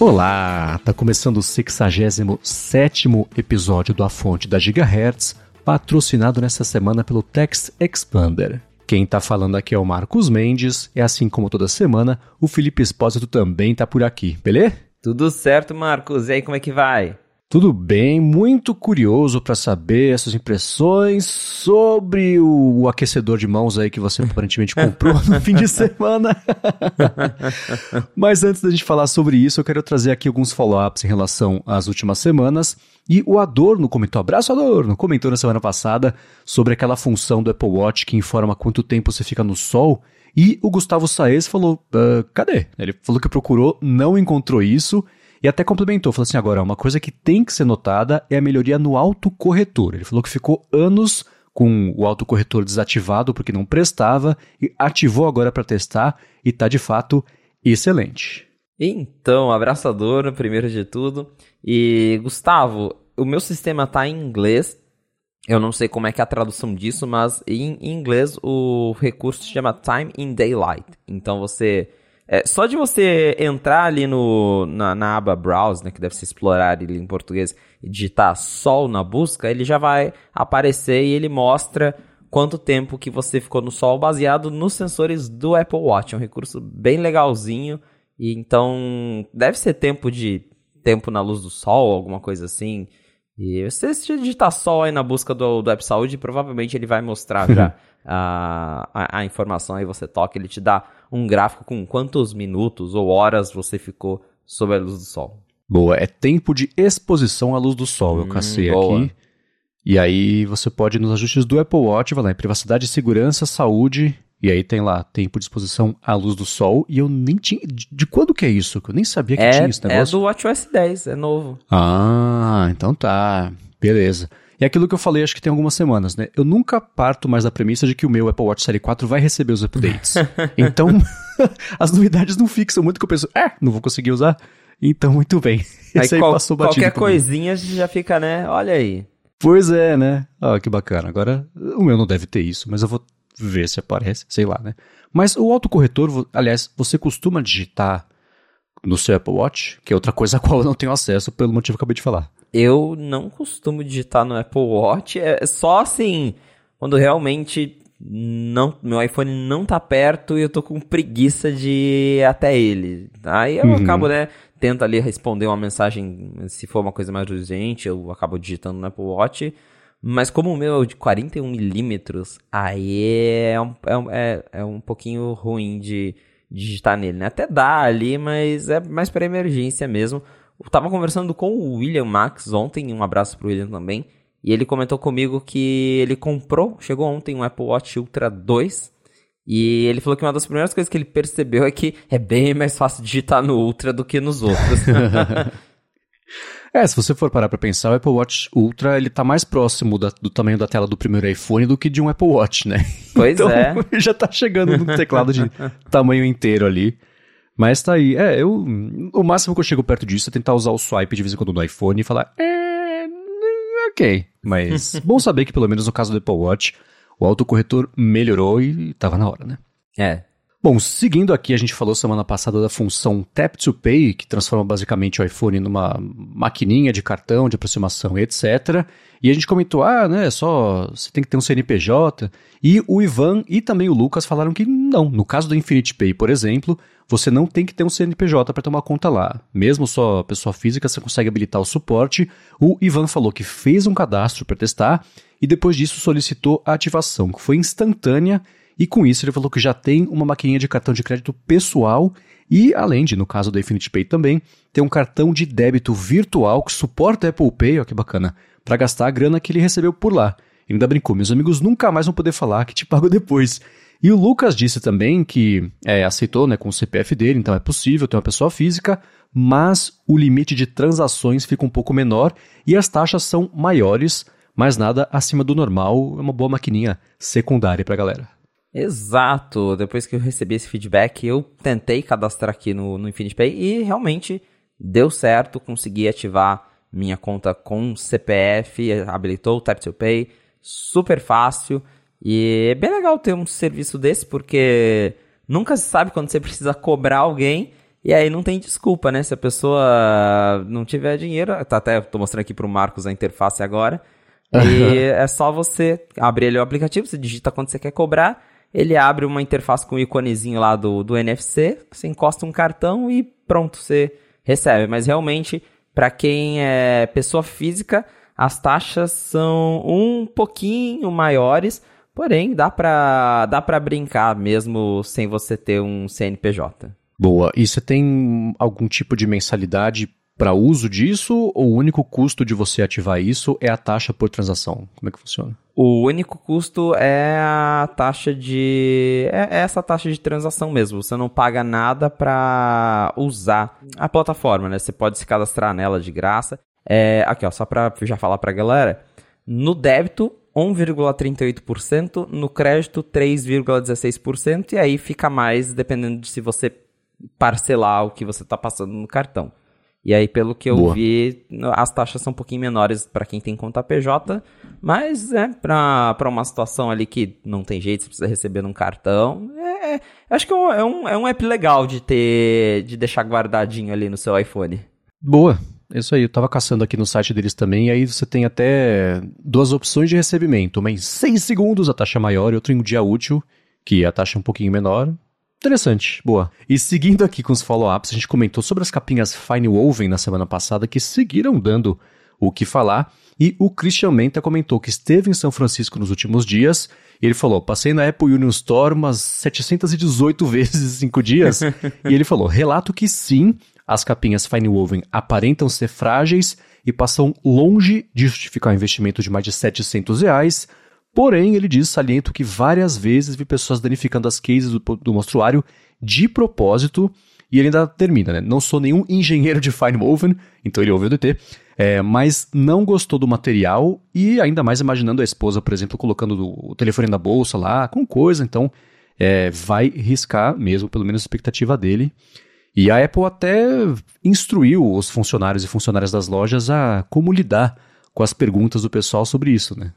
Olá, tá começando o 67 episódio do A Fonte da Gigahertz, patrocinado nessa semana pelo Text Expander. Quem tá falando aqui é o Marcos Mendes, e assim como toda semana, o Felipe Espósito também tá por aqui, beleza? Tudo certo, Marcos. E aí, como é que vai? Tudo bem, muito curioso para saber essas impressões sobre o, o, aquecedor de mãos aí que você aparentemente comprou no fim de semana. Mas antes da gente falar sobre isso, eu quero trazer aqui alguns follow-ups em relação às últimas semanas. E o Adorno comentou, abraço Adorno, comentou na semana passada sobre aquela função do Apple Watch que informa quanto tempo você fica no sol. E o Gustavo Saez falou, uh, cadê? Ele falou que procurou, não encontrou isso e até complementou, falou assim: agora, uma coisa que tem que ser notada é a melhoria no autocorretor. Ele falou que ficou anos com o autocorretor desativado porque não prestava e ativou agora para testar e tá de fato excelente. Então, abraçador, primeiro de tudo. E Gustavo, o meu sistema tá em inglês. Eu não sei como é que é a tradução disso, mas em inglês o recurso se chama Time in Daylight. Então você é, só de você entrar ali no, na, na aba Browse, né, que deve ser explorar ali em português, e digitar Sol na busca, ele já vai aparecer e ele mostra quanto tempo que você ficou no Sol baseado nos sensores do Apple Watch. É um recurso bem legalzinho. E então deve ser tempo de tempo na luz do sol, alguma coisa assim. E se você digitar sol aí na busca do, do App Saúde, provavelmente ele vai mostrar já a, a, a, informação. Aí você toca, ele te dá um gráfico com quantos minutos ou horas você ficou sob a luz do sol. Boa, é tempo de exposição à luz do sol. Eu hum, cacei boa. aqui. E aí você pode nos ajustes do Apple Watch, vai lá em privacidade, segurança, saúde, e aí tem lá tempo de exposição à luz do sol. E eu nem tinha. De quando que é isso? Que eu nem sabia que é, tinha esse negócio. É do WatchOS 10, é novo. Ah, então tá. Beleza. E aquilo que eu falei, acho que tem algumas semanas, né? Eu nunca parto mais da premissa de que o meu Apple Watch Série 4 vai receber os updates. então, as novidades não fixam muito que eu penso, é, não vou conseguir usar. Então, muito bem. Esse aí, aí qual, passou batido Qualquer coisinha já fica, né? Olha aí. Pois é, né? Ah, que bacana. Agora, o meu não deve ter isso, mas eu vou ver se aparece, sei lá, né? Mas o autocorretor, aliás, você costuma digitar no seu Apple Watch, que é outra coisa a qual eu não tenho acesso pelo motivo que eu acabei de falar. Eu não costumo digitar no Apple Watch, é só assim, quando realmente não, meu iPhone não tá perto e eu tô com preguiça de ir até ele. Aí eu uhum. acabo, né, tento ali responder uma mensagem, se for uma coisa mais urgente, eu acabo digitando no Apple Watch. Mas como o meu é de 41 milímetros, aí é um, é, é, é um pouquinho ruim de digitar nele, né? Até dá ali, mas é mais para emergência mesmo. Eu tava conversando com o William Max ontem, um abraço pro William também, e ele comentou comigo que ele comprou, chegou ontem um Apple Watch Ultra 2, e ele falou que uma das primeiras coisas que ele percebeu é que é bem mais fácil digitar no Ultra do que nos outros. é, se você for parar pra pensar, o Apple Watch Ultra ele tá mais próximo da, do tamanho da tela do primeiro iPhone do que de um Apple Watch, né? Pois então, é. já tá chegando no teclado de tamanho inteiro ali. Mas tá aí. É, eu. O máximo que eu chego perto disso é tentar usar o swipe de vez em quando no iPhone e falar. É. Ok. Mas bom saber que, pelo menos no caso do Apple Watch, o autocorretor melhorou e tava na hora, né? É. Bom, seguindo aqui, a gente falou semana passada da função Tap to Pay, que transforma basicamente o iPhone numa maquininha de cartão, de aproximação, etc. E a gente comentou, ah, né, só você tem que ter um CNPJ. E o Ivan e também o Lucas falaram que não. No caso do Infinite Pay, por exemplo, você não tem que ter um CNPJ para tomar conta lá. Mesmo só pessoa física, você consegue habilitar o suporte. O Ivan falou que fez um cadastro para testar e depois disso solicitou a ativação, que foi instantânea e com isso ele falou que já tem uma maquininha de cartão de crédito pessoal e, além de, no caso do Infinite Pay também, tem um cartão de débito virtual que suporta Apple Pay, ó que bacana, para gastar a grana que ele recebeu por lá. Ele ainda brincou, meus amigos nunca mais vão poder falar que te pago depois. E o Lucas disse também que é, aceitou né, com o CPF dele, então é possível ter uma pessoa física, mas o limite de transações fica um pouco menor e as taxas são maiores, mas nada acima do normal, é uma boa maquininha secundária para a galera. Exato. Depois que eu recebi esse feedback, eu tentei cadastrar aqui no, no Infinity Pay e realmente deu certo. Consegui ativar minha conta com CPF, habilitou o Tap to Pay, super fácil. E é bem legal ter um serviço desse porque nunca se sabe quando você precisa cobrar alguém E aí não tem desculpa, né? Se a pessoa não tiver dinheiro, tá até tô mostrando aqui pro Marcos a interface agora. E é só você abrir ali o aplicativo, você digita quanto você quer cobrar, ele abre uma interface com o iconezinho lá do, do NFC, você encosta um cartão e pronto, você recebe. Mas realmente, para quem é pessoa física, as taxas são um pouquinho maiores, porém dá para dá para brincar mesmo sem você ter um CNPJ. Boa. E você tem algum tipo de mensalidade para uso disso ou o único custo de você ativar isso é a taxa por transação? Como é que funciona? O único custo é a taxa de. É, é essa taxa de transação mesmo. Você não paga nada para usar a plataforma, né? Você pode se cadastrar nela de graça. É, aqui, ó, só para já falar para a galera. No débito, 1,38%, no crédito 3,16% e aí fica mais dependendo de se você parcelar o que você está passando no cartão. E aí, pelo que eu Boa. vi, as taxas são um pouquinho menores para quem tem conta PJ, mas é para uma situação ali que não tem jeito, você precisa receber num cartão. É, é, acho que é um, é, um, é um app legal de ter, de deixar guardadinho ali no seu iPhone. Boa, isso aí, eu tava caçando aqui no site deles também, e aí você tem até duas opções de recebimento. Uma em 6 segundos, a taxa maior, e outra em um dia útil, que a taxa é um pouquinho menor. Interessante, boa. E seguindo aqui com os follow-ups, a gente comentou sobre as capinhas Fine Woven na semana passada que seguiram dando o que falar. E o Christian Menta comentou que esteve em São Francisco nos últimos dias. E ele falou: passei na Apple Union Store umas 718 vezes em 5 dias. e ele falou: relato que sim, as capinhas Fine Woven aparentam ser frágeis e passam longe de justificar um investimento de mais de 700 reais. Porém, ele diz, saliento, que várias vezes vi pessoas danificando as cases do, do mostruário de propósito, e ele ainda termina, né? Não sou nenhum engenheiro de fine woven, então ele ouviu o DT, é, mas não gostou do material e ainda mais imaginando a esposa, por exemplo, colocando o telefone na bolsa lá, com coisa, então é, vai riscar mesmo, pelo menos a expectativa dele. E a Apple até instruiu os funcionários e funcionárias das lojas a como lidar com as perguntas do pessoal sobre isso, né?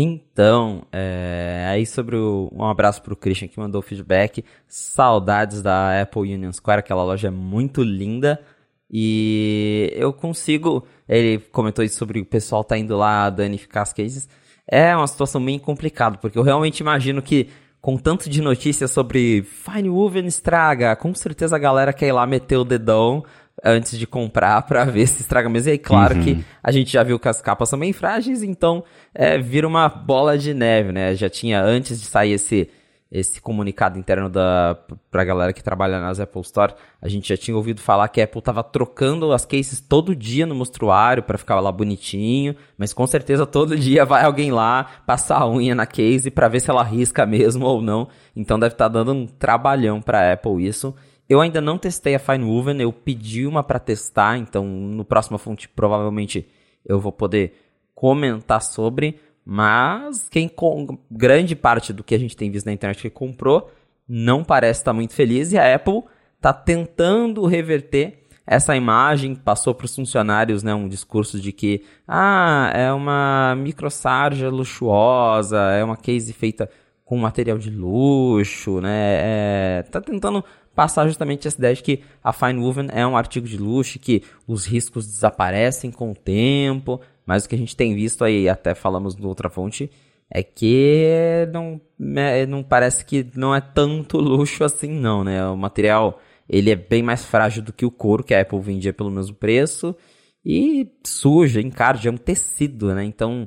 Então, é, aí sobre o, um abraço pro Christian que mandou feedback. Saudades da Apple Union Square, aquela loja é muito linda. E eu consigo. Ele comentou isso sobre o pessoal tá indo lá danificar as cases. É uma situação bem complicada, porque eu realmente imagino que, com tanto de notícias sobre Fine Woven estraga, com certeza a galera quer ir lá meter o dedão antes de comprar para ver se estraga mesmo. E aí, claro uhum. que a gente já viu que as capas são bem frágeis, então é, vira uma bola de neve, né? Já tinha, antes de sair esse, esse comunicado interno da, pra galera que trabalha nas Apple Store, a gente já tinha ouvido falar que a Apple tava trocando as cases todo dia no mostruário para ficar lá bonitinho, mas com certeza todo dia vai alguém lá passar a unha na case para ver se ela risca mesmo ou não. Então deve estar tá dando um trabalhão pra Apple isso. Eu ainda não testei a Fine Woven, eu pedi uma para testar, então no próximo fonte provavelmente eu vou poder comentar sobre, mas quem com grande parte do que a gente tem visto na internet que comprou não parece estar muito feliz e a Apple está tentando reverter essa imagem, passou para os funcionários né, um discurso de que ah, é uma microsarja luxuosa, é uma case feita com material de luxo, né? É, tá tentando passar justamente essa ideia de que a Fine Woven é um artigo de luxo, que os riscos desaparecem com o tempo, mas o que a gente tem visto aí, até falamos no outra fonte, é que não, é, não parece que não é tanto luxo assim não, né? O material, ele é bem mais frágil do que o couro que a Apple vendia pelo mesmo preço e suja, encarde, é um tecido, né? Então,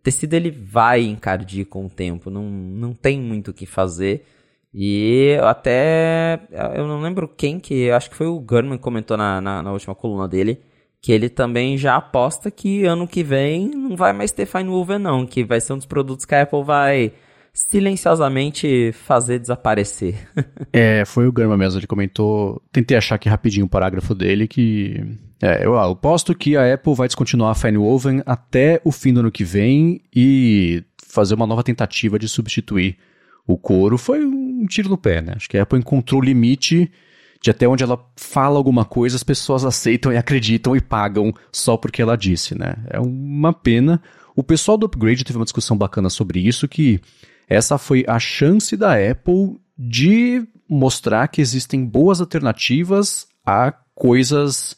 tecido ele vai encardir com o tempo, não, não tem muito o que fazer. E até. Eu não lembro quem que. Acho que foi o Gurman que comentou na, na, na, última coluna dele. Que ele também já aposta que ano que vem não vai mais ter Fine Woven, não. Que vai ser um dos produtos que a Apple vai silenciosamente fazer desaparecer. é, foi o Gurman mesmo. Ele comentou. Tentei achar aqui rapidinho o parágrafo dele que. É, eu aposto que a Apple vai descontinuar a Fine Woven até o fim do ano que vem e fazer uma nova tentativa de substituir o couro. Foi um tiro no pé, né? Acho que a Apple encontrou o limite de até onde ela fala alguma coisa, as pessoas aceitam e acreditam e pagam só porque ela disse, né? É uma pena. O pessoal do Upgrade teve uma discussão bacana sobre isso, que essa foi a chance da Apple de mostrar que existem boas alternativas a coisas.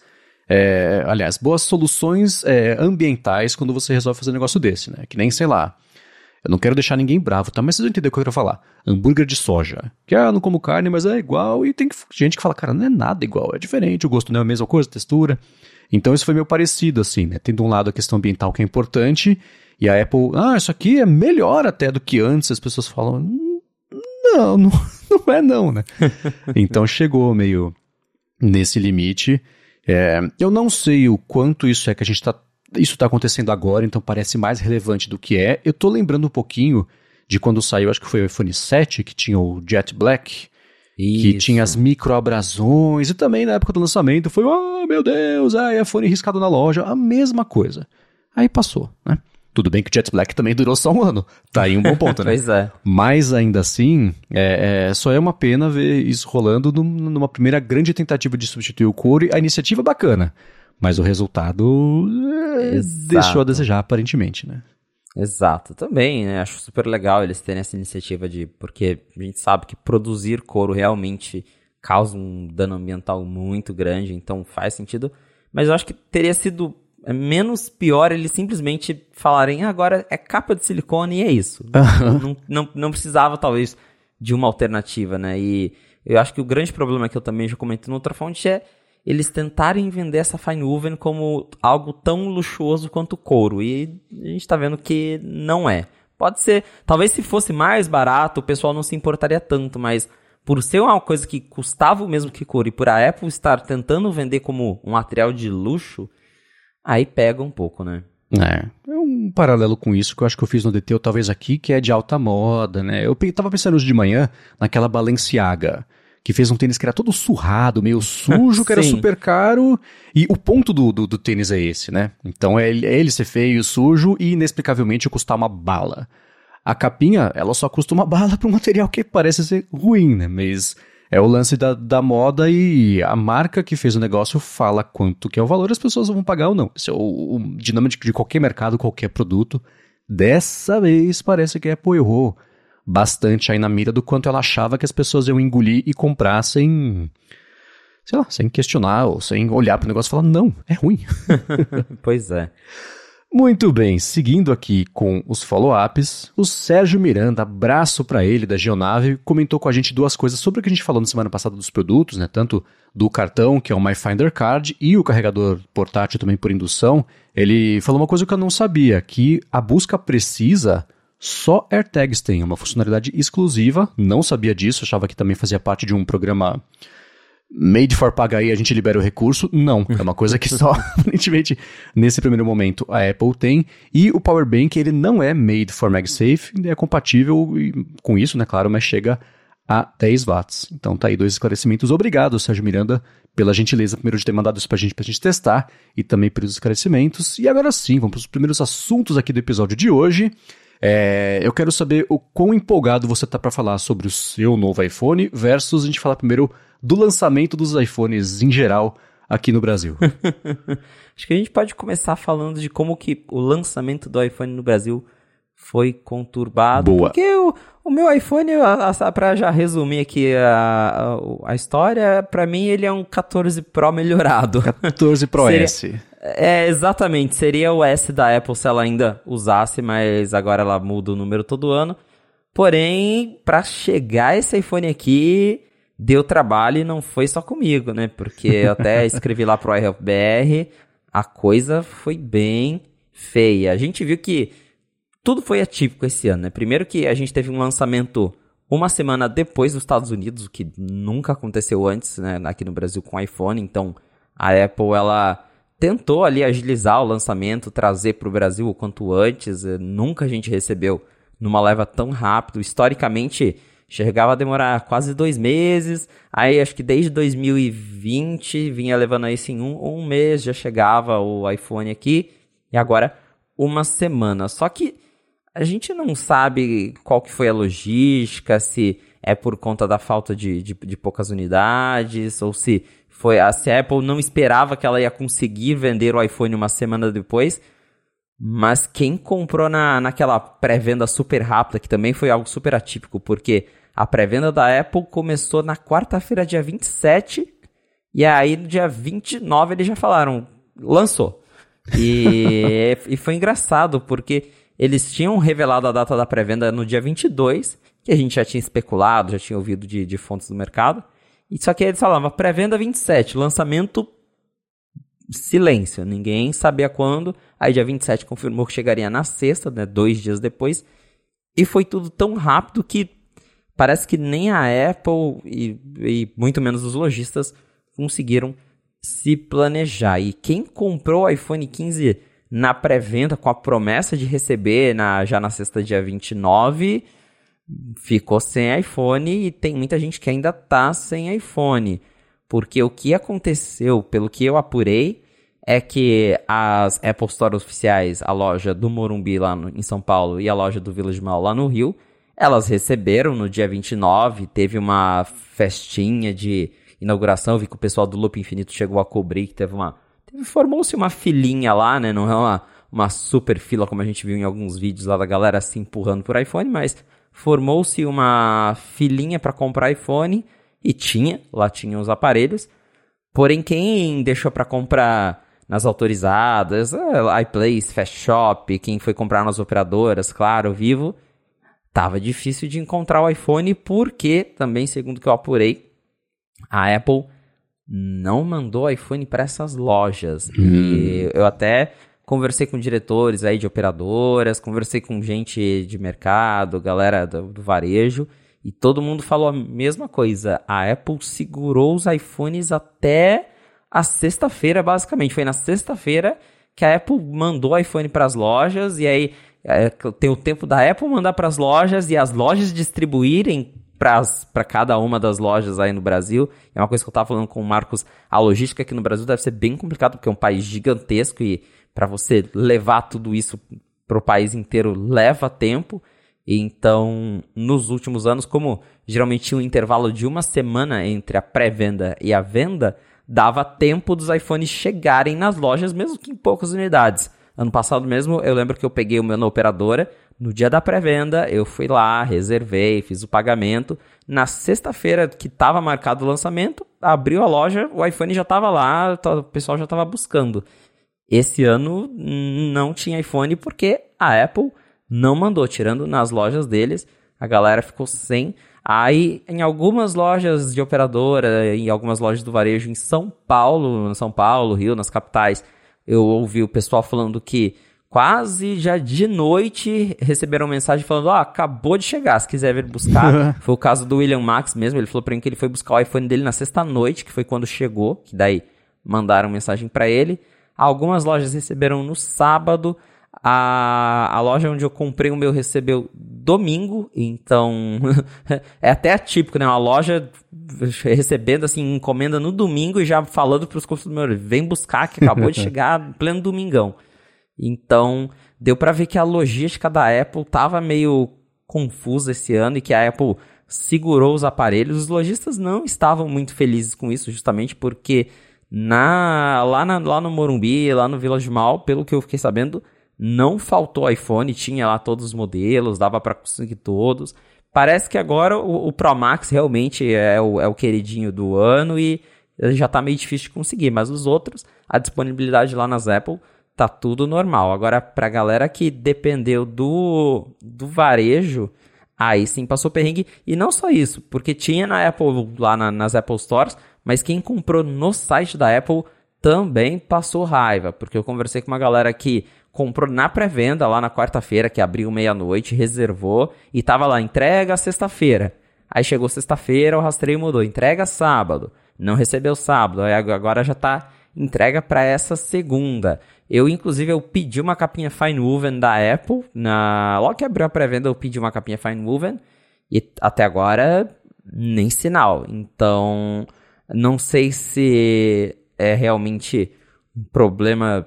É, aliás, boas soluções é, ambientais quando você resolve fazer um negócio desse, né? Que nem, sei lá. Eu não quero deixar ninguém bravo, tá? Mas vocês vão entender o que eu quero falar. Hambúrguer de soja. Que, ah, não como carne, mas é igual. E tem gente que fala, cara, não é nada igual. É diferente, o gosto não é a mesma coisa, a textura. Então isso foi meio parecido, assim, né? Tendo um lado a questão ambiental que é importante. E a Apple, ah, isso aqui é melhor até do que antes. As pessoas falam, não, não, não é não, né? então chegou meio nesse limite. É, eu não sei o quanto isso é que a gente está. Isso está acontecendo agora, então parece mais relevante do que é. Eu tô lembrando um pouquinho de quando saiu, acho que foi o iPhone 7, que tinha o Jet Black, isso. que tinha as microabrasões, e também na época do lançamento foi, oh meu Deus, ai, iPhone riscado na loja, a mesma coisa. Aí passou, né? Tudo bem que o Jet Black também durou só um ano. Tá aí um bom ponto, né? pois é. Mas ainda assim, é, é, só é uma pena ver isso rolando numa primeira grande tentativa de substituir o couro. A iniciativa é bacana, mas o resultado é, deixou a desejar, aparentemente, né? Exato, também, né? Acho super legal eles terem essa iniciativa de. Porque a gente sabe que produzir couro realmente causa um dano ambiental muito grande, então faz sentido. Mas eu acho que teria sido é menos pior eles simplesmente falarem, ah, agora é capa de silicone e é isso. não, não, não precisava, talvez, de uma alternativa, né? E eu acho que o grande problema que eu também já comentei no outra fonte é eles tentarem vender essa fine woven como algo tão luxuoso quanto couro. E a gente está vendo que não é. Pode ser, talvez se fosse mais barato, o pessoal não se importaria tanto, mas por ser uma coisa que custava o mesmo que couro e por a Apple estar tentando vender como um material de luxo, Aí pega um pouco, né? É, é um paralelo com isso que eu acho que eu fiz no DT, talvez aqui, que é de alta moda, né? Eu tava pensando hoje de manhã naquela Balenciaga, que fez um tênis que era todo surrado, meio sujo, que era super caro. E o ponto do, do, do, tênis é esse, né? Então é ele, é ele ser feio, sujo e inexplicavelmente custar uma bala. A capinha, ela só custa uma bala para um material que parece ser ruim, né? Mas é o lance da, da moda e a marca que fez o negócio fala quanto que é o valor, as pessoas vão pagar ou não. Esse é o, o dinâmico de qualquer mercado, qualquer produto. Dessa vez parece que Apple errou bastante aí na mira do quanto ela achava que as pessoas iam engolir e comprar sem, sei lá, sem questionar ou sem olhar para o negócio e falar, não, é ruim. pois é. Muito bem, seguindo aqui com os follow-ups, o Sérgio Miranda, abraço para ele da Geonave, comentou com a gente duas coisas sobre o que a gente falou na semana passada dos produtos, né? Tanto do cartão, que é o MyFinder Card, e o carregador portátil também por indução. Ele falou uma coisa que eu não sabia, que a busca precisa só AirTags tem, uma funcionalidade exclusiva, não sabia disso, achava que também fazia parte de um programa made for pagar e a gente libera o recurso. Não, é uma coisa que só, aparentemente, nesse primeiro momento a Apple tem. E o Power Bank, ele não é made for MagSafe, é compatível com isso, né, claro, mas chega a 10 watts. Então tá aí dois esclarecimentos. Obrigado, Sérgio Miranda, pela gentileza, primeiro de ter mandado isso pra gente, pra gente testar, e também pelos esclarecimentos. E agora sim, vamos para os primeiros assuntos aqui do episódio de hoje. É, eu quero saber o quão empolgado você tá para falar sobre o seu novo iPhone versus a gente falar primeiro do lançamento dos iPhones em geral aqui no Brasil. Acho que a gente pode começar falando de como que o lançamento do iPhone no Brasil foi conturbado. Boa. Porque o, o meu iPhone, para já resumir aqui a, a, a história, para mim ele é um 14 Pro melhorado. 14 Pro Seria, S. É, exatamente. Seria o S da Apple se ela ainda usasse, mas agora ela muda o número todo ano. Porém, para chegar esse iPhone aqui, deu trabalho e não foi só comigo, né? Porque eu até escrevi lá pro iHelpBR, a coisa foi bem feia. A gente viu que tudo foi atípico esse ano, né? Primeiro que a gente teve um lançamento uma semana depois dos Estados Unidos, o que nunca aconteceu antes, né, aqui no Brasil com o iPhone. Então, a Apple ela tentou ali agilizar o lançamento, trazer para o Brasil o quanto antes. Nunca a gente recebeu numa leva tão rápido. Historicamente, chegava a demorar quase dois meses. Aí acho que desde 2020 vinha levando isso em um, um mês, já chegava o iPhone aqui. E agora uma semana. Só que a gente não sabe qual que foi a logística, se é por conta da falta de, de, de poucas unidades, ou se foi a, se Apple não esperava que ela ia conseguir vender o iPhone uma semana depois. Mas quem comprou na, naquela pré-venda super rápida, que também foi algo super atípico, porque a pré-venda da Apple começou na quarta-feira, dia 27, E aí, no dia 29, eles já falaram, lançou. E, e foi engraçado, porque eles tinham revelado a data da pré-venda no dia 22, que a gente já tinha especulado, já tinha ouvido de, de fontes do mercado. E só que eles falavam, pré-venda 27, lançamento silêncio, ninguém sabia quando. Aí dia 27 confirmou que chegaria na sexta, né, dois dias depois. E foi tudo tão rápido que parece que nem a Apple e, e muito menos os lojistas conseguiram se planejar. E quem comprou o iPhone 15 na pré-venda com a promessa de receber na, já na sexta, dia 29, ficou sem iPhone e tem muita gente que ainda tá sem iPhone. Porque o que aconteceu, pelo que eu apurei, é que as Apple Store oficiais, a loja do Morumbi lá no, em São Paulo e a loja do Village Mall lá no Rio, elas receberam no dia 29, teve uma festinha de inauguração, vi que o pessoal do Loop Infinito chegou a cobrir, que teve uma... Formou-se uma filinha lá, né? Não é uma, uma super fila como a gente viu em alguns vídeos lá da galera se empurrando por iPhone, mas formou-se uma filinha para comprar iPhone e tinha, lá tinha os aparelhos. Porém, quem deixou para comprar nas autorizadas, é, iPlace, Fast Shop, quem foi comprar nas operadoras, claro, Vivo, tava difícil de encontrar o iPhone porque, também segundo que eu apurei, a Apple não mandou iPhone para essas lojas. Hum. E eu até conversei com diretores aí de operadoras, conversei com gente de mercado, galera do, do varejo, e todo mundo falou a mesma coisa. A Apple segurou os iPhones até a sexta-feira, basicamente. Foi na sexta-feira que a Apple mandou o iPhone para as lojas, e aí é, tem o tempo da Apple mandar para as lojas e as lojas distribuírem para cada uma das lojas aí no Brasil. É uma coisa que eu estava falando com o Marcos. A logística aqui no Brasil deve ser bem complicado, porque é um país gigantesco e para você levar tudo isso para o país inteiro leva tempo. Então, nos últimos anos, como geralmente tinha um intervalo de uma semana entre a pré-venda e a venda, dava tempo dos iPhones chegarem nas lojas, mesmo que em poucas unidades. Ano passado mesmo, eu lembro que eu peguei o meu na operadora, no dia da pré-venda, eu fui lá, reservei, fiz o pagamento. Na sexta-feira que estava marcado o lançamento, abriu a loja, o iPhone já estava lá, o pessoal já estava buscando. Esse ano não tinha iPhone porque a Apple não mandou, tirando nas lojas deles, a galera ficou sem. Aí, em algumas lojas de operadora, em algumas lojas do varejo em São Paulo, São Paulo, Rio, nas capitais, eu ouvi o pessoal falando que quase já de noite receberam mensagem falando: Ó, oh, acabou de chegar, se quiser vir buscar. foi o caso do William Max mesmo, ele falou pra mim que ele foi buscar o iPhone dele na sexta-noite, que foi quando chegou, que daí mandaram mensagem para ele. Algumas lojas receberam no sábado. A, a loja onde eu comprei o meu recebeu domingo, então é até atípico, né? Uma loja recebendo assim encomenda no domingo e já falando para os consumidores, vem buscar que acabou de chegar pleno domingão. Então, deu para ver que a logística da Apple tava meio confusa esse ano e que a Apple segurou os aparelhos. Os lojistas não estavam muito felizes com isso, justamente porque na, lá, na, lá no Morumbi, lá no Village Mall, pelo que eu fiquei sabendo, não faltou iPhone, tinha lá todos os modelos, dava para conseguir todos. Parece que agora o, o Pro Max realmente é o, é o queridinho do ano e já tá meio difícil de conseguir, mas os outros, a disponibilidade lá nas Apple tá tudo normal. Agora, pra galera que dependeu do, do varejo, aí sim passou perrengue. E não só isso, porque tinha na Apple, lá na, nas Apple Stores, mas quem comprou no site da Apple também passou raiva, porque eu conversei com uma galera que comprou na pré-venda lá na quarta-feira, que abriu meia-noite, reservou e tava lá, entrega sexta-feira. Aí chegou sexta-feira, o rastreio mudou, entrega sábado. Não recebeu sábado, aí agora já tá entrega para essa segunda. Eu, inclusive, eu pedi uma capinha Fine Woven da Apple. Na... Logo que abriu a pré-venda, eu pedi uma capinha Fine Woven. E até agora, nem sinal. Então, não sei se é realmente um problema,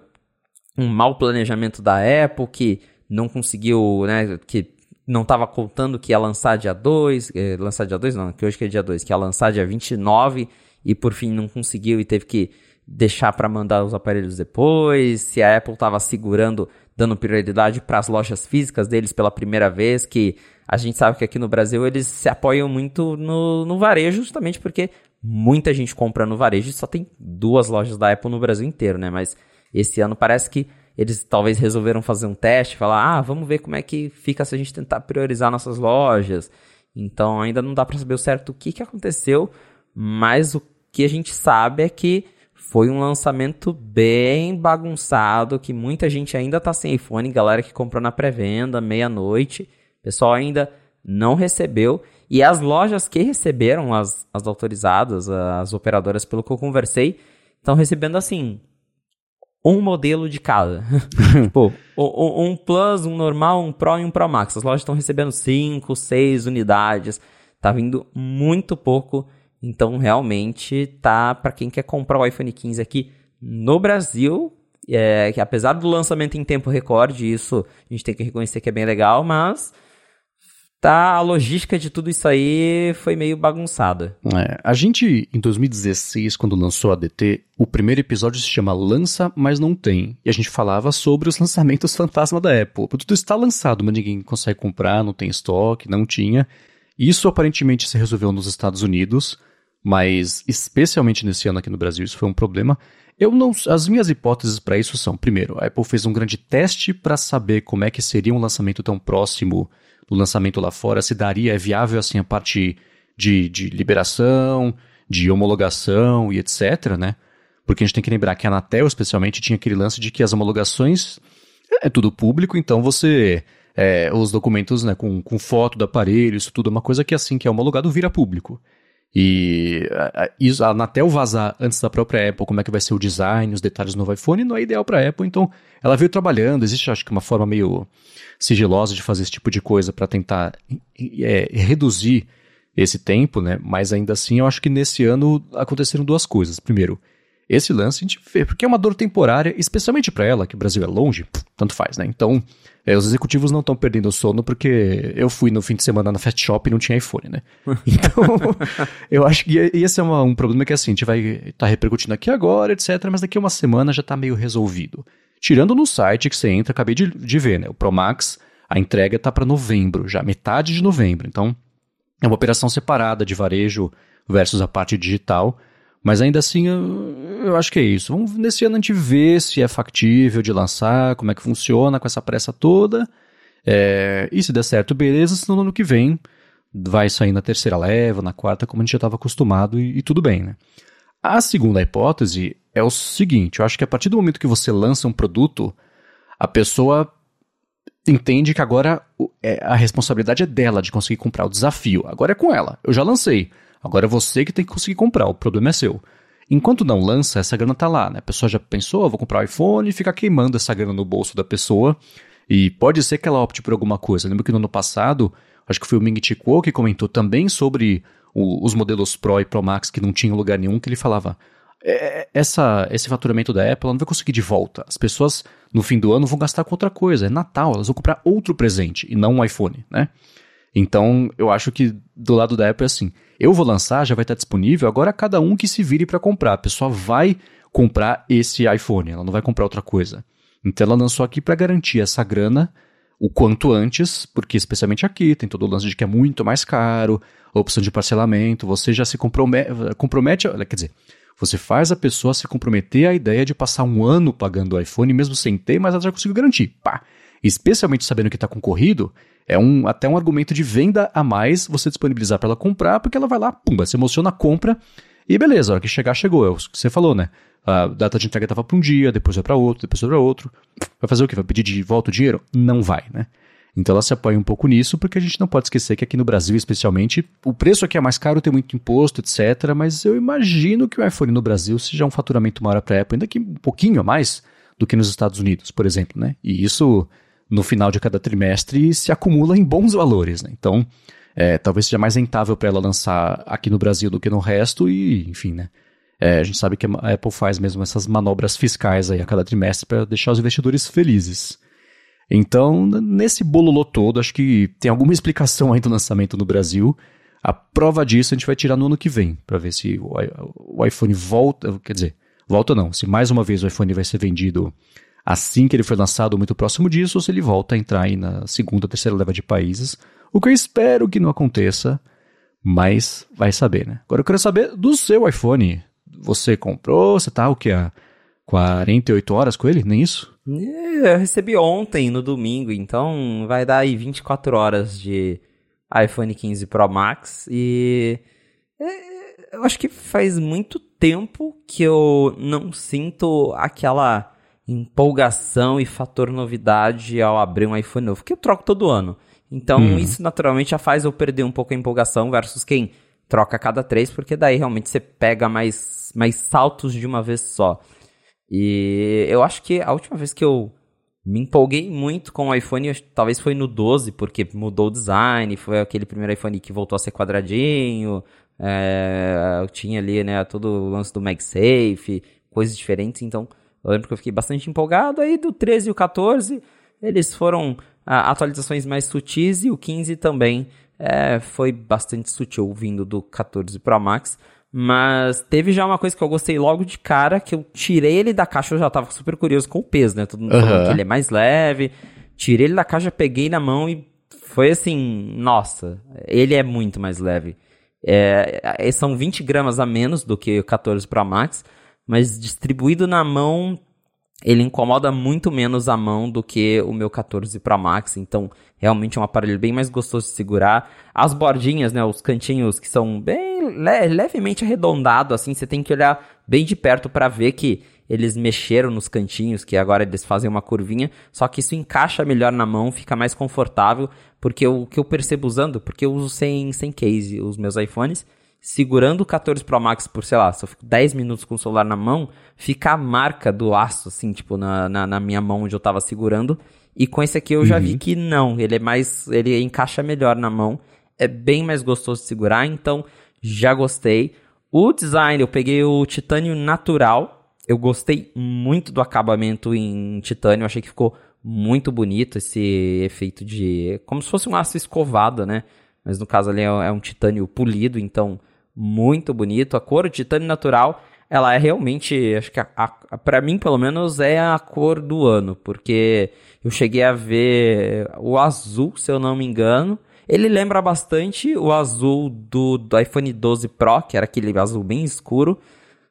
um mau planejamento da Apple, que não conseguiu, né, que não estava contando que ia lançar dia 2, eh, lançar dia 2 não, que hoje que é dia 2, que ia lançar dia 29 e por fim não conseguiu e teve que deixar para mandar os aparelhos depois, se a Apple estava segurando, dando prioridade para as lojas físicas deles pela primeira vez, que a gente sabe que aqui no Brasil eles se apoiam muito no, no varejo, justamente porque muita gente compra no varejo e só tem duas lojas da Apple no Brasil inteiro, né? Mas esse ano parece que eles talvez resolveram fazer um teste, falar, ah, vamos ver como é que fica se a gente tentar priorizar nossas lojas. Então ainda não dá para saber o certo o que, que aconteceu, mas o que a gente sabe é que foi um lançamento bem bagunçado, que muita gente ainda tá sem iPhone, galera que comprou na pré-venda, meia-noite, pessoal ainda não recebeu. E as lojas que receberam, as, as autorizadas, as operadoras, pelo que eu conversei, estão recebendo assim, um modelo de cada. Pô, um Plus, um normal, um Pro e um Pro Max. As lojas estão recebendo 5, 6 unidades. Tá vindo muito pouco. Então, realmente, tá para quem quer comprar o iPhone 15 aqui no Brasil, é, que apesar do lançamento em tempo recorde, isso a gente tem que reconhecer que é bem legal, mas tá a logística de tudo isso aí foi meio bagunçada. É, a gente, em 2016, quando lançou a DT, o primeiro episódio se chama Lança, mas não tem. E a gente falava sobre os lançamentos fantasma da Apple. Tudo está lançado, mas ninguém consegue comprar, não tem estoque, não tinha. Isso aparentemente se resolveu nos Estados Unidos, mas especialmente nesse ano aqui no Brasil isso foi um problema. Eu não, as minhas hipóteses para isso são, primeiro, a Apple fez um grande teste para saber como é que seria um lançamento tão próximo do lançamento lá fora, se daria, é viável assim a parte de, de liberação, de homologação e etc, né? Porque a gente tem que lembrar que a Anatel, especialmente, tinha aquele lance de que as homologações é tudo público, então você. É, os documentos né, com, com foto do aparelho, isso tudo é uma coisa que assim que é homologado vira público. E a, a Anatel vazar antes da própria Apple como é que vai ser o design, os detalhes do novo iPhone, não é ideal para a Apple, então ela veio trabalhando. Existe, acho que, uma forma meio sigilosa de fazer esse tipo de coisa para tentar é, reduzir esse tempo, né? Mas ainda assim, eu acho que nesse ano aconteceram duas coisas. Primeiro, esse lance a gente vê, porque é uma dor temporária, especialmente para ela, que o Brasil é longe, tanto faz, né? Então, é, os executivos não estão perdendo o sono porque eu fui no fim de semana na Fast Shop e não tinha iPhone, né? Então, eu acho que esse é uma, um problema que assim, a gente vai estar tá repercutindo aqui agora, etc., mas daqui a uma semana já está meio resolvido. Tirando no site que você entra, acabei de, de ver, né? O Pro Max, a entrega está para novembro, já metade de novembro. Então, é uma operação separada de varejo versus a parte digital. Mas ainda assim, eu, eu, acho que é isso. Vamos nesse ano a gente ver se é factível de lançar, como é que funciona com essa pressa toda. É, e se der certo, beleza, senão no ano que vem vai sair na terceira leva, na quarta, como a gente já estava acostumado e, e, tudo bem, né? A segunda hipótese é o seguinte: eu acho que a partir do momento que você lança um produto, a pessoa entende que agora é, a responsabilidade é dela de conseguir comprar o desafio. Agora é com ela. Eu já lancei. Agora é você que tem que conseguir comprar, o problema é seu. Enquanto não lança, essa grana tá lá, né? A pessoa já pensou, vou comprar o um iPhone e fica queimando essa grana no bolso da pessoa. E pode ser que ela opte por alguma coisa. Lembro que no ano passado, acho que foi o Ming Chi Kuo que comentou também sobre o, os modelos Pro e Pro Max que não tinham lugar nenhum, que ele falava: é, essa, esse faturamento da Apple ela não vai conseguir de volta. As pessoas no fim do ano vão gastar com outra coisa. É Natal, elas vão comprar outro presente e não um iPhone, né? Então, eu acho que do lado da Apple é assim: eu vou lançar, já vai estar disponível, agora cada um que se vire para comprar. A pessoa vai comprar esse iPhone, ela não vai comprar outra coisa. Então, ela lançou aqui para garantir essa grana o quanto antes, porque especialmente aqui tem todo o lance de que é muito mais caro, a opção de parcelamento, você já se compromete, compromete quer dizer, você faz a pessoa se comprometer à ideia de passar um ano pagando o iPhone, mesmo sem ter, mas ela já conseguiu garantir. Pá! Especialmente sabendo que está concorrido, é um, até um argumento de venda a mais você disponibilizar para ela comprar, porque ela vai lá, pumba, se emociona, compra e beleza, a hora que chegar, chegou. É o que você falou, né? A data de entrega estava para um dia, depois vai para outro, depois vai para outro. Vai fazer o quê? Vai pedir de volta o dinheiro? Não vai, né? Então ela se apoia um pouco nisso, porque a gente não pode esquecer que aqui no Brasil, especialmente, o preço aqui é mais caro, tem muito imposto, etc. Mas eu imagino que o iPhone no Brasil seja um faturamento maior para a Apple, ainda que um pouquinho a mais do que nos Estados Unidos, por exemplo, né? E isso no final de cada trimestre se acumula em bons valores. Né? Então, é, talvez seja mais rentável para ela lançar aqui no Brasil do que no resto, e enfim, né? É, a gente sabe que a Apple faz mesmo essas manobras fiscais aí a cada trimestre para deixar os investidores felizes. Então, nesse bololô todo, acho que tem alguma explicação aí do lançamento no Brasil. A prova disso a gente vai tirar no ano que vem, para ver se o, iPhone volta, quer dizer, volta não, se mais uma vez o iPhone vai ser vendido assim que ele foi lançado, muito próximo disso, ou se ele volta a entrar aí na segunda, terceira leva de países. O que eu espero que não aconteça, Mas vai saber, né? Agora eu quero saber do seu iPhone. Você comprou, você tá o que? Há 48 horas com ele? Nem isso? É, eu recebi ontem, no domingo, então vai dar aí 24 horas de iPhone 15 Pro Max e é, eu acho que faz muito tempo que eu não sinto aquela empolgação e fator novidade ao abrir um iPhone novo, que eu troco todo ano. Então hum. isso naturalmente já faz eu perder um pouco a empolgação versus quem troca a cada três, porque daí realmente você pega mais, mais saltos de uma vez só. E eu acho que a última vez que eu me empolguei muito com o iPhone, talvez foi no 12, porque mudou o design, foi aquele primeiro iPhone que voltou a ser quadradinho, é, tinha ali, né, todo o lance do MagSafe, coisas diferentes, então eu lembro que eu fiquei bastante empolgado, aí do 13 e o 14, eles foram ah, atualizações mais sutis, e o 15 também é, foi bastante sutil, vindo do 14 Pro Max, mas teve já uma coisa que eu gostei logo de cara, que eu tirei ele da caixa, eu já tava super curioso com o peso, né? Todo mundo uhum. falando que ele é mais leve. Tirei ele da caixa, peguei na mão e foi assim, nossa, ele é muito mais leve. É, é são 20 gramas a menos do que o 14 Pro Max, mas distribuído na mão ele incomoda muito menos a mão do que o meu 14 Pro Max, então realmente é um aparelho bem mais gostoso de segurar. As bordinhas, né, os cantinhos que são bem le levemente arredondados, assim, você tem que olhar bem de perto para ver que eles mexeram nos cantinhos, que agora eles fazem uma curvinha, só que isso encaixa melhor na mão, fica mais confortável, porque o que eu percebo usando, porque eu uso sem, sem case os meus iPhones, segurando o 14 Pro Max por, sei lá, se eu fico 10 minutos com o celular na mão, fica a marca do aço, assim, tipo, na, na, na minha mão onde eu tava segurando. E com esse aqui eu já uhum. vi que não, ele é mais, ele encaixa melhor na mão, é bem mais gostoso de segurar, então já gostei. O design, eu peguei o titânio natural, eu gostei muito do acabamento em titânio, achei que ficou muito bonito esse efeito de, como se fosse um aço escovado, né? Mas no caso ali é, é um titânio polido, então muito bonito. A cor titânio natural, ela é realmente, acho que a, a para mim pelo menos é a cor do ano, porque eu cheguei a ver o azul, se eu não me engano. Ele lembra bastante o azul do, do iPhone 12 Pro, que era aquele azul bem escuro.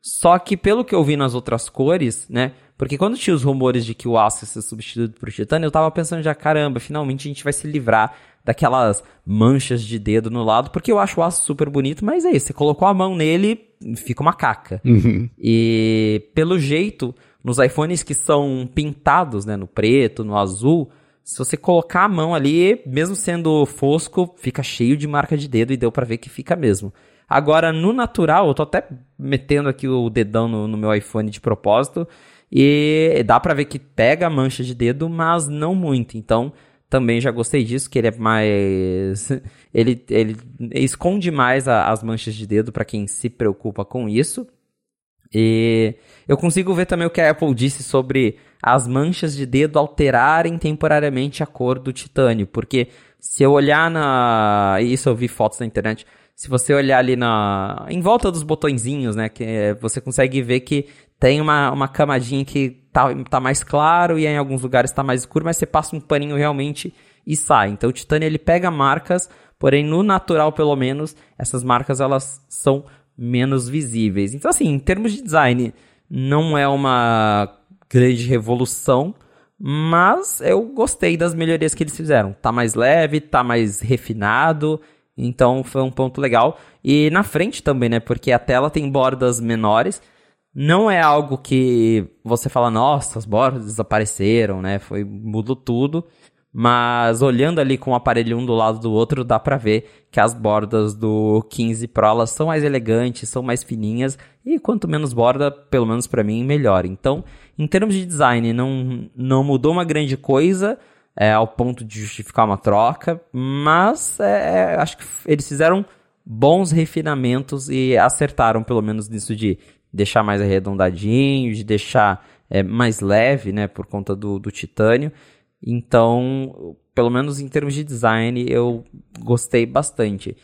Só que pelo que eu vi nas outras cores, né? Porque quando tinha os rumores de que o aço ia ser substituído por titânio, eu tava pensando já, caramba, finalmente a gente vai se livrar daquelas manchas de dedo no lado, porque eu acho o aço super bonito, mas é isso, você colocou a mão nele, fica uma caca. Uhum. E pelo jeito, nos iPhones que são pintados, né, no preto, no azul, se você colocar a mão ali, mesmo sendo fosco, fica cheio de marca de dedo e deu para ver que fica mesmo. Agora, no natural, eu tô até metendo aqui o dedão no, no meu iPhone de propósito, e dá para ver que pega a mancha de dedo, mas não muito. Então, também já gostei disso, que ele é mais. Ele, ele esconde mais a, as manchas de dedo para quem se preocupa com isso. E eu consigo ver também o que a Apple disse sobre as manchas de dedo alterarem temporariamente a cor do titânio, porque se eu olhar na. Isso eu vi fotos na internet. Se você olhar ali na. em volta dos botõezinhos, né? Que você consegue ver que tem uma, uma camadinha que tá, tá mais claro e em alguns lugares tá mais escuro, mas você passa um paninho realmente e sai. Então o Titânio ele pega marcas, porém no natural pelo menos, essas marcas elas são menos visíveis. Então assim, em termos de design, não é uma grande revolução, mas eu gostei das melhorias que eles fizeram. Tá mais leve, tá mais refinado, então foi um ponto legal. E na frente também, né? Porque a tela tem bordas menores, não é algo que você fala, nossa, as bordas desapareceram, né? Foi, mudou tudo. Mas olhando ali com o aparelho um do lado do outro, dá pra ver que as bordas do 15 Pro elas são mais elegantes, são mais fininhas e quanto menos borda, pelo menos para mim, melhor. Então, em termos de design, não, não mudou uma grande coisa é, ao ponto de justificar uma troca, mas é, é acho que eles fizeram bons refinamentos e acertaram pelo menos nisso de deixar mais arredondadinho, de deixar é, mais leve, né, por conta do, do titânio. Então, pelo menos em termos de design, eu gostei bastante.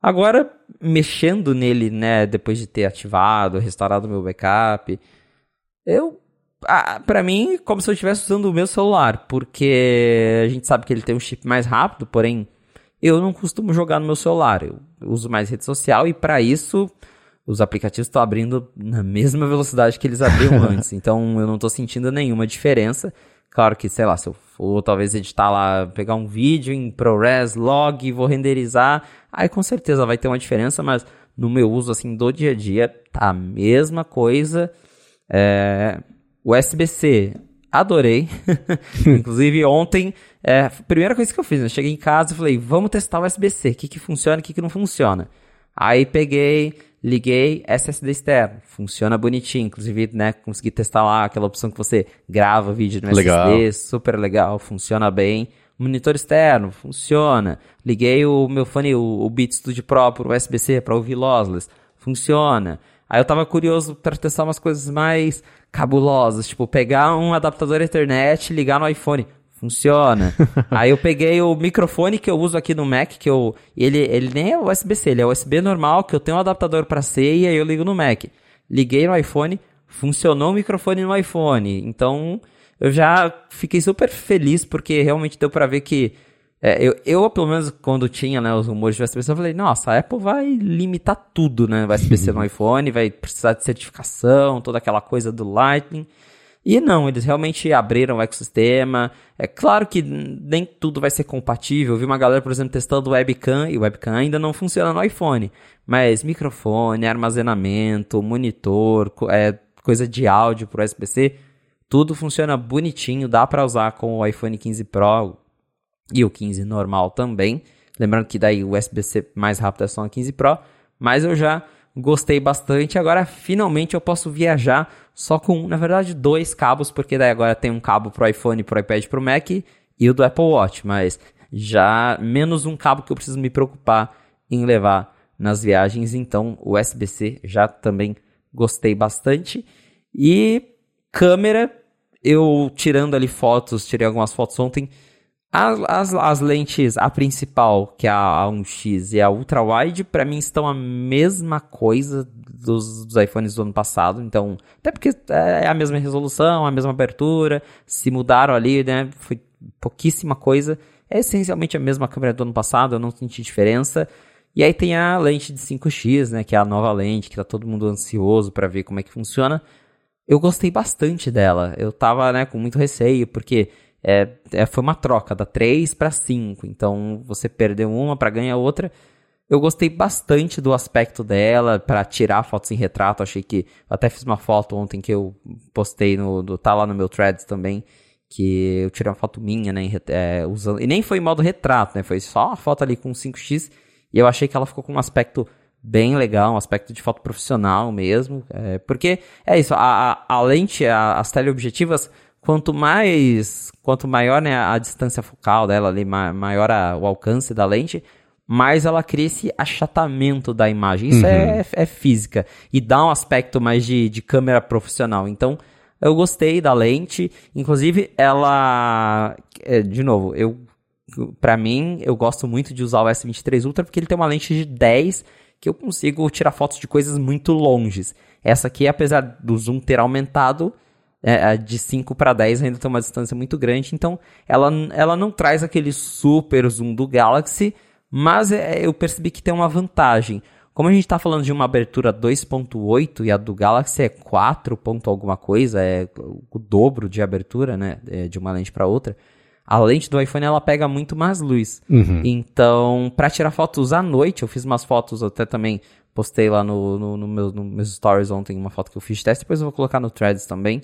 Agora, mexendo nele, né, depois de ter ativado, restaurado meu backup, eu ah, para mim, como se eu estivesse usando o meu celular, porque a gente sabe que ele tem um chip mais rápido, porém eu não costumo jogar no meu celular. Eu uso mais rede social e para isso os aplicativos estão abrindo na mesma velocidade que eles abriam antes. Então eu não estou sentindo nenhuma diferença. Claro que, sei lá, se eu for talvez editar lá, pegar um vídeo em ProRes, log, vou renderizar, aí com certeza vai ter uma diferença, mas no meu uso assim do dia a dia tá a mesma coisa. É, USB-C, adorei. Inclusive ontem, é, a primeira coisa que eu fiz, eu cheguei em casa e falei, vamos testar o USB-C, o que, que funciona e o que, que não funciona. Aí peguei, liguei SSD externo, funciona bonitinho, inclusive, né, consegui testar lá aquela opção que você grava vídeo no legal. SSD, super legal, funciona bem. Monitor externo, funciona. Liguei o meu fone, o, o Beat Studio Pro pro USB-C para ouvir lossless, funciona. Aí eu tava curioso para testar umas coisas mais cabulosas, tipo pegar um adaptador Ethernet e ligar no iPhone funciona. Aí eu peguei o microfone que eu uso aqui no Mac, que eu ele ele nem é USB-C, ele é USB normal, que eu tenho um adaptador para C e aí eu ligo no Mac. Liguei no iPhone, funcionou o microfone no iPhone. Então, eu já fiquei super feliz porque realmente deu para ver que é, eu, eu, pelo menos, quando tinha né, os rumores de USB-C, eu falei, nossa, a Apple vai limitar tudo, né? USB-C no iPhone, vai precisar de certificação, toda aquela coisa do Lightning. E não, eles realmente abriram o ecossistema. É claro que nem tudo vai ser compatível. Eu vi uma galera, por exemplo, testando webcam e webcam ainda não funciona no iPhone. Mas microfone, armazenamento, monitor, é, coisa de áudio para USB-C, tudo funciona bonitinho. Dá para usar com o iPhone 15 Pro e o 15 normal também. Lembrando que daí o USB-C mais rápido é só o 15 Pro. Mas eu já gostei bastante. Agora finalmente eu posso viajar só com, na verdade, dois cabos, porque daí agora tem um cabo pro iPhone, pro iPad, pro Mac e o do Apple Watch, mas já menos um cabo que eu preciso me preocupar em levar nas viagens, então o USB-C já também gostei bastante. E câmera, eu tirando ali fotos, tirei algumas fotos ontem, as, as, as, lentes, a principal, que é a, A1X e a Ultra Wide, para mim estão a mesma coisa dos, dos, iPhones do ano passado. Então, até porque é a mesma resolução, a mesma abertura. Se mudaram ali, né? Foi pouquíssima coisa. É essencialmente a mesma câmera do ano passado, eu não senti diferença. E aí tem a lente de 5x, né? Que é a nova lente, que tá todo mundo ansioso para ver como é que funciona. Eu gostei bastante dela. Eu tava, né, com muito receio, porque é, é, foi uma troca da 3 para 5. Então você perdeu uma para ganhar outra. Eu gostei bastante do aspecto dela para tirar fotos em retrato. Achei que. até fiz uma foto ontem que eu postei no. no tá lá no meu threads também. Que eu tirei uma foto minha, né? É, usando, e nem foi em modo retrato, né? Foi só uma foto ali com 5x. E eu achei que ela ficou com um aspecto bem legal, um aspecto de foto profissional mesmo. É, porque é isso, a, a, a lente, a, as teleobjetivas quanto mais, quanto maior né, a distância focal dela ali, maior a, o alcance da lente, mais ela cria esse achatamento da imagem. Isso é, uhum. é, é, física e dá um aspecto mais de, de câmera profissional. Então, eu gostei da lente. Inclusive, ela, é, de novo, eu para mim, eu gosto muito de usar o S23 Ultra porque ele tem uma lente de 10 que eu consigo tirar fotos de coisas muito longes. Essa aqui, apesar do zoom ter aumentado, é, de 5 para 10 ainda tem uma distância muito grande, então ela, ela não traz aquele super zoom do Galaxy, mas é, eu percebi que tem uma vantagem. Como a gente está falando de uma abertura 2.8 e a do Galaxy é 4 ponto alguma coisa, é o dobro de abertura, né, é, de uma lente para outra, a lente do iPhone ela pega muito mais luz. Uhum. Então, para tirar fotos à noite, eu fiz umas fotos até também postei lá no, no, no, meu, no meus stories ontem uma foto que eu fiz de teste, depois eu vou colocar no Threads também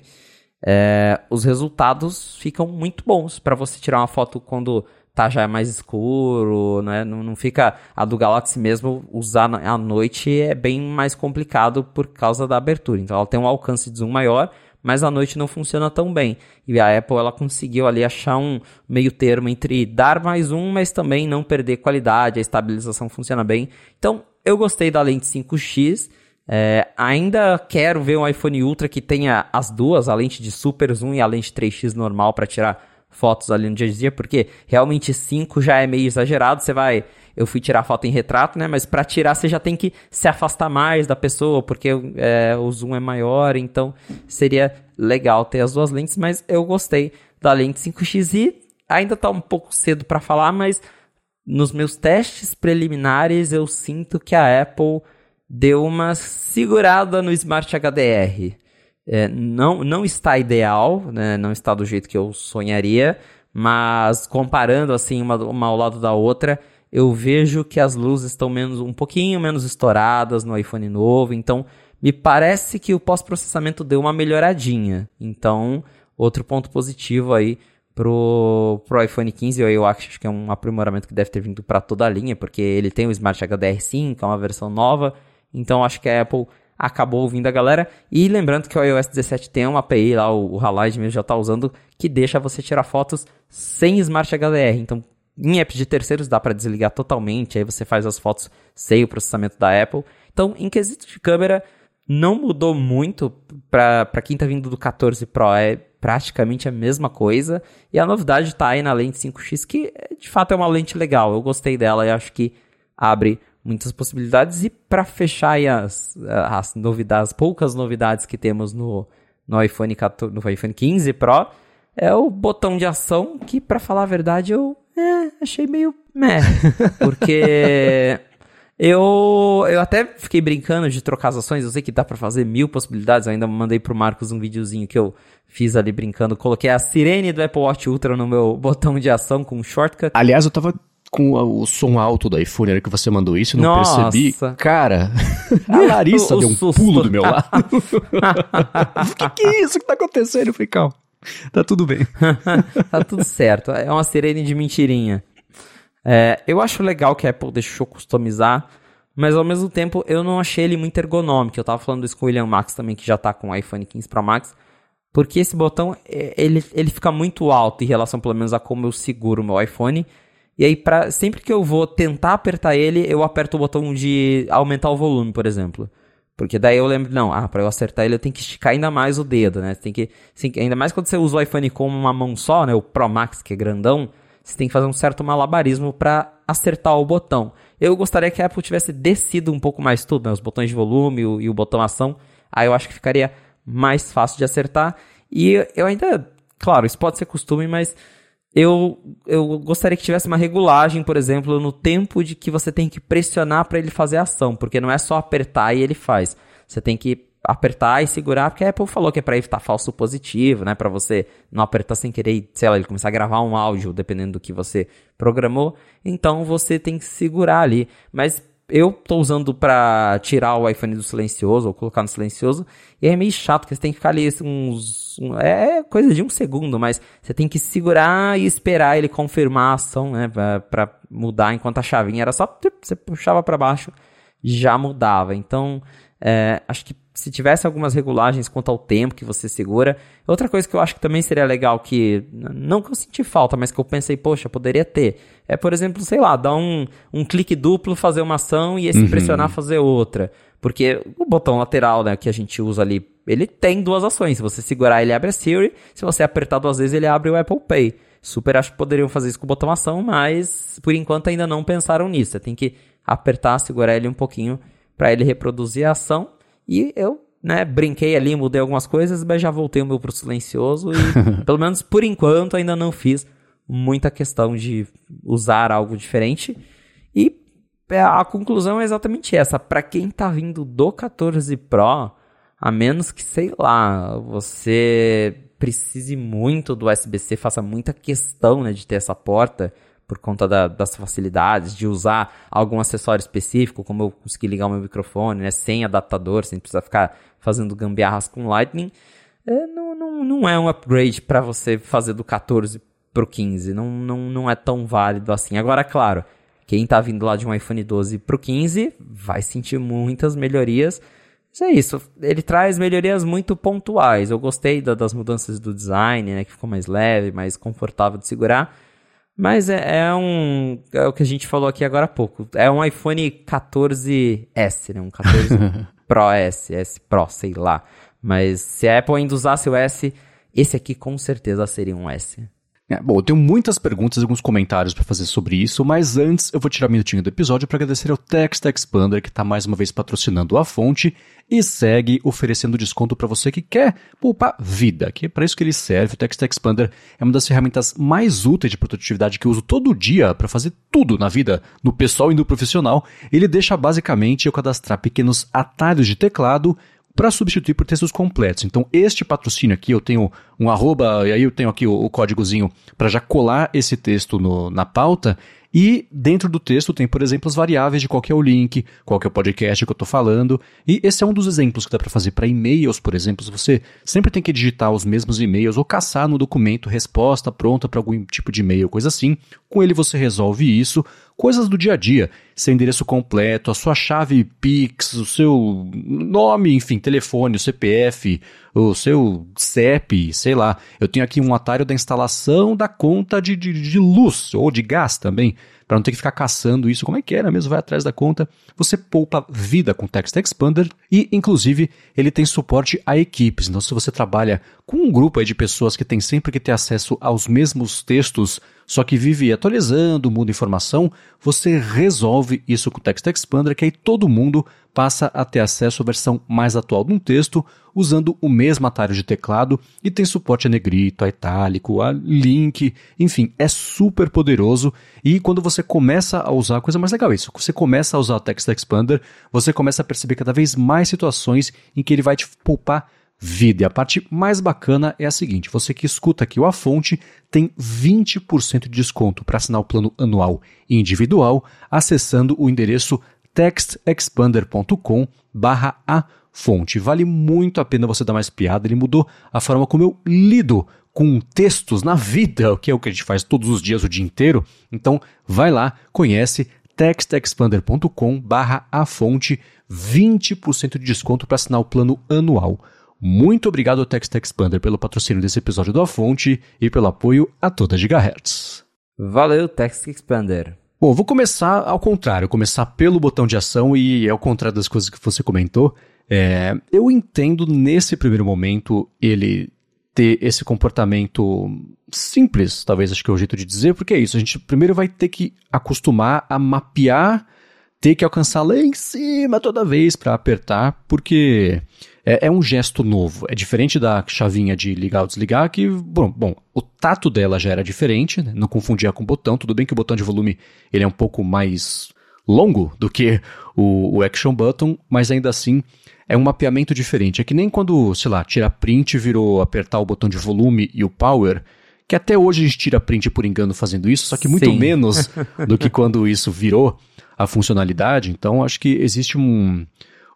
é, os resultados ficam muito bons para você tirar uma foto quando tá já mais escuro, né? Não, não fica a do Galaxy mesmo usar à noite é bem mais complicado por causa da abertura. Então ela tem um alcance de zoom maior, mas à noite não funciona tão bem. E a Apple ela conseguiu ali achar um meio termo entre dar mais um, mas também não perder qualidade, a estabilização funciona bem. Então eu gostei da lente 5x é, ainda quero ver um iPhone Ultra que tenha as duas, a lente de super zoom e a lente 3x normal para tirar fotos ali no dia a dia, porque realmente 5 já é meio exagerado. Você vai, eu fui tirar foto em retrato, né? Mas para tirar você já tem que se afastar mais da pessoa, porque é, o zoom é maior, então seria legal ter as duas lentes. Mas eu gostei da lente 5x e ainda tá um pouco cedo para falar, mas nos meus testes preliminares, eu sinto que a Apple deu uma segurada no Smart HDR. É, não, não está ideal, né? não está do jeito que eu sonharia, mas comparando assim uma, uma ao lado da outra, eu vejo que as luzes estão menos, um pouquinho menos estouradas no iPhone novo, então me parece que o pós-processamento deu uma melhoradinha. Então, outro ponto positivo aí pro, pro iPhone 15, eu acho que é um aprimoramento que deve ter vindo para toda a linha, porque ele tem o Smart HDR5, é uma versão nova, então acho que a Apple acabou ouvindo a galera. E lembrando que o iOS 17 tem uma API lá, o, o Halide mesmo já está usando, que deixa você tirar fotos sem Smart HDR. Então, em apps de terceiros dá para desligar totalmente, aí você faz as fotos sem o processamento da Apple. Então, em quesito de câmera, não mudou muito para quem está vindo do 14 Pro, é praticamente a mesma coisa. E a novidade está aí na lente 5x, que de fato é uma lente legal. Eu gostei dela e acho que abre muitas possibilidades. E para fechar as, as novidades, as poucas novidades que temos no, no, iPhone 14, no iPhone 15 Pro, é o botão de ação, que para falar a verdade eu é, achei meio meh. Porque eu, eu até fiquei brincando de trocar as ações, eu sei que dá para fazer mil possibilidades, eu ainda mandei pro Marcos um videozinho que eu fiz ali brincando, coloquei a sirene do Apple Watch Ultra no meu botão de ação com um shortcut. Aliás, eu tava com o som alto do iPhone, era que você mandou isso, eu não Nossa. percebi. Cara, a Larissa o, deu um susto. pulo do meu lado. O que, que é isso que tá acontecendo? Eu falei, calma, tá tudo bem. tá tudo certo, é uma sirene de mentirinha. É, eu acho legal que a Apple deixou customizar, mas ao mesmo tempo eu não achei ele muito ergonômico. Eu tava falando isso com o William Max também, que já tá com o iPhone 15 Pro Max. Porque esse botão, é, ele, ele fica muito alto em relação, pelo menos, a como eu seguro o meu iPhone. E aí, pra, sempre que eu vou tentar apertar ele, eu aperto o botão de aumentar o volume, por exemplo. Porque daí eu lembro, não, ah, pra eu acertar ele eu tenho que esticar ainda mais o dedo, né? tem que, assim, ainda mais quando você usa o iPhone com uma mão só, né? O Pro Max, que é grandão, você tem que fazer um certo malabarismo para acertar o botão. Eu gostaria que a Apple tivesse descido um pouco mais tudo, né? os botões de volume e o botão ação. Aí eu acho que ficaria mais fácil de acertar. E eu ainda, claro, isso pode ser costume, mas eu, eu gostaria que tivesse uma regulagem, por exemplo, no tempo de que você tem que pressionar para ele fazer a ação, porque não é só apertar e ele faz. Você tem que apertar e segurar, porque a Apple falou que é para evitar falso positivo, né? Para você não apertar sem querer, sei lá, ele começar a gravar um áudio, dependendo do que você programou. Então você tem que segurar ali. Mas eu tô usando para tirar o iPhone do silencioso ou colocar no silencioso, e é meio chato, porque você tem que ficar ali uns. Um, é coisa de um segundo, mas você tem que segurar e esperar ele confirmar a ação, né? Pra mudar enquanto a chavinha era só. Você puxava para baixo já mudava. Então, é, acho que se tivesse algumas regulagens quanto ao tempo que você segura. Outra coisa que eu acho que também seria legal, que não que eu senti falta, mas que eu pensei, poxa, poderia ter, é, por exemplo, sei lá, dar um, um clique duplo, fazer uma ação e esse uhum. pressionar fazer outra. Porque o botão lateral, né, que a gente usa ali, ele tem duas ações. Se você segurar, ele abre a Siri. Se você apertar duas vezes, ele abre o Apple Pay. Super acho que poderiam fazer isso com o botão ação, mas por enquanto ainda não pensaram nisso. Você tem que apertar, segurar ele um pouquinho para ele reproduzir a ação e eu, né, brinquei ali, mudei algumas coisas, mas já voltei o meu pro silencioso e, pelo menos por enquanto, ainda não fiz muita questão de usar algo diferente. E é, a conclusão é exatamente essa. Para quem tá vindo do 14 Pro, a menos que, sei lá, você precise muito do USB-C, faça muita questão né, de ter essa porta por conta da, das facilidades, de usar algum acessório específico, como eu consegui ligar o meu microfone, né, sem adaptador, sem precisar ficar fazendo gambiarras com Lightning, é, não, não, não é um upgrade para você fazer do 14 pro 15, não, não, não é tão válido assim. Agora, claro, quem tá vindo lá de um iPhone 12 pro 15 vai sentir muitas melhorias, mas é isso, ele traz melhorias muito pontuais. Eu gostei da, das mudanças do design, né, que ficou mais leve, mais confortável de segurar. Mas é, é, um. É o que a gente falou aqui agora há pouco. É um iPhone 14S, né? Um 14 Pro S, S Pro, sei lá. Mas se a Apple ainda usasse o S, esse aqui com certeza seria um S. É, bom, eu tenho muitas perguntas e alguns comentários para fazer sobre isso, mas antes eu vou tirar um minutinho do episódio para agradecer ao Text Expander que está mais uma vez patrocinando a fonte e segue oferecendo desconto para você que quer poupar vida, que é para isso que ele serve. O Text Expander é uma das ferramentas mais úteis de produtividade que eu uso todo dia para fazer tudo na vida, no pessoal e no profissional. Ele deixa basicamente eu cadastrar pequenos atalhos de teclado para substituir por textos completos. Então, este patrocínio aqui, eu tenho um arroba, e aí eu tenho aqui o, o códigozinho para já colar esse texto no, na pauta. E dentro do texto tem, por exemplo, as variáveis de qual é o link, qual é o podcast que eu estou falando. E esse é um dos exemplos que dá para fazer para e-mails, por exemplo. Você sempre tem que digitar os mesmos e-mails ou caçar no documento resposta pronta para algum tipo de e-mail, coisa assim. Com ele você resolve isso. Coisas do dia a dia, seu endereço completo, a sua chave Pix, o seu nome, enfim, telefone, o CPF, o seu CEP, sei lá. Eu tenho aqui um atalho da instalação da conta de, de, de luz ou de gás também para não ter que ficar caçando isso. Como é que era mesmo? Vai atrás da conta. Você poupa vida com Text Expander e, inclusive, ele tem suporte a equipes. Então, se você trabalha com um grupo de pessoas que tem sempre que ter acesso aos mesmos textos, só que vive atualizando, muda informação, você resolve isso com o Text Expander, que aí todo mundo passa a ter acesso à versão mais atual de um texto usando o mesmo atalho de teclado e tem suporte a negrito, a itálico, a link, enfim, é super poderoso. E quando você começa a usar, a coisa mais legal é isso, você começa a usar o Text Expander, você começa a perceber cada vez mais situações em que ele vai te poupar vida. E a parte mais bacana é a seguinte: você que escuta aqui o A Fonte tem 20% de desconto para assinar o plano anual individual acessando o endereço textexpander.com barra a fonte. Vale muito a pena você dar mais piada. Ele mudou a forma como eu lido com textos na vida, que é o que a gente faz todos os dias, o dia inteiro. Então, vai lá, conhece textexpander.com barra a fonte, 20% de desconto para assinar o plano anual. Muito obrigado ao Text Expander pelo patrocínio desse episódio do A Fonte e pelo apoio a toda Gigahertz. Valeu, Text Expander. Bom, vou começar ao contrário, começar pelo botão de ação e ao contrário das coisas que você comentou. É, eu entendo nesse primeiro momento ele ter esse comportamento simples, talvez acho que é o jeito de dizer, porque é isso, a gente primeiro vai ter que acostumar a mapear, ter que alcançar lá em cima toda vez para apertar, porque é, é, um gesto novo. É diferente da chavinha de ligar ou desligar, que, bom, bom o tato dela já era diferente, né? não confundia com o botão. Tudo bem que o botão de volume ele é um pouco mais longo do que o, o Action Button, mas ainda assim é um mapeamento diferente. É que nem quando, sei lá, tira print virou apertar o botão de volume e o power, que até hoje a gente tira print por engano fazendo isso, só que muito Sim. menos do que quando isso virou a funcionalidade. Então acho que existe um,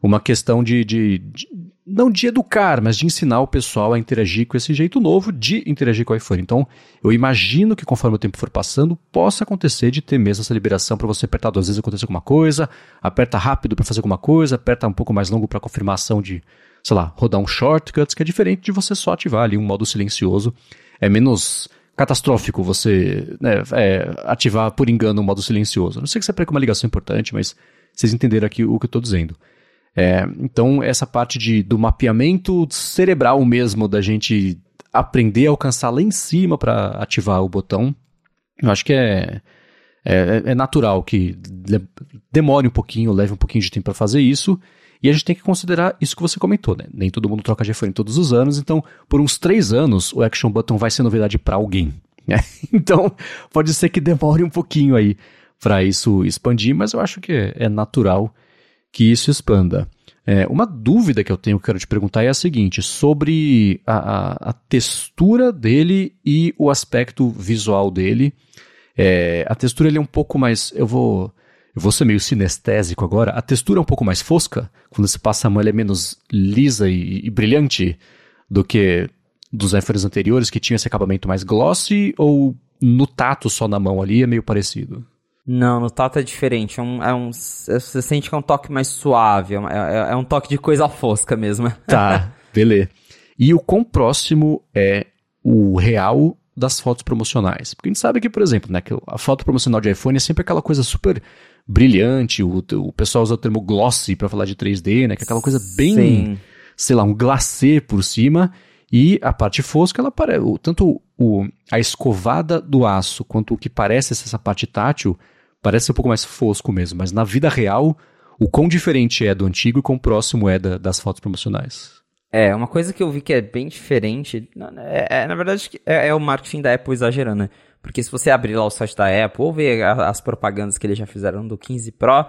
uma questão de, de, de não de educar, mas de ensinar o pessoal a interagir com esse jeito novo de interagir com o iPhone. Então, eu imagino que conforme o tempo for passando, possa acontecer de ter mesmo essa liberação para você apertar duas vezes acontecer alguma coisa, aperta rápido para fazer alguma coisa, aperta um pouco mais longo para confirmação de, sei lá, rodar um shortcut, que é diferente de você só ativar ali um modo silencioso. É menos catastrófico você né, é, ativar por engano o modo silencioso. Não sei que você perca uma ligação importante, mas vocês entenderam aqui o que eu estou dizendo. É, então, essa parte de, do mapeamento cerebral mesmo, da gente aprender a alcançar lá em cima para ativar o botão, eu acho que é, é, é, natural que demore um pouquinho, leve um pouquinho de tempo para fazer isso. E a gente tem que considerar isso que você comentou, né? Nem todo mundo troca de iPhone todos os anos, então por uns três anos o Action Button vai ser novidade para alguém. Né? Então pode ser que demore um pouquinho aí para isso expandir, mas eu acho que é natural que isso expanda. É, uma dúvida que eu tenho que quero te perguntar é a seguinte: sobre a, a, a textura dele e o aspecto visual dele. É, a textura ele é um pouco mais. Eu vou. Eu vou ser meio sinestésico agora. A textura é um pouco mais fosca. Quando você passa a mão, ela é menos lisa e, e brilhante do que dos iPhones anteriores, que tinha esse acabamento mais glossy, ou no tato só na mão ali é meio parecido? Não, no tato é diferente. É um, é um, você sente que é um toque mais suave. É, é, é um toque de coisa fosca mesmo. Tá, beleza. E o quão próximo é o real das fotos promocionais? Porque a gente sabe que, por exemplo, né, que a foto promocional de iPhone é sempre aquela coisa super brilhante. O, o pessoal usa o termo glossy para falar de 3D, né? Que é aquela coisa bem, Sim. sei lá, um glacê por cima. E a parte fosca, ela parece. Tanto o, a escovada do aço quanto o que parece ser essa parte tátil, parece um pouco mais fosco mesmo. Mas na vida real, o quão diferente é do antigo e quão próximo é da, das fotos promocionais. É, uma coisa que eu vi que é bem diferente, é, é na verdade, é, é, o marketing da Apple exagerando, né? Porque se você abrir lá o site da Apple ou ver as propagandas que eles já fizeram do 15 Pro,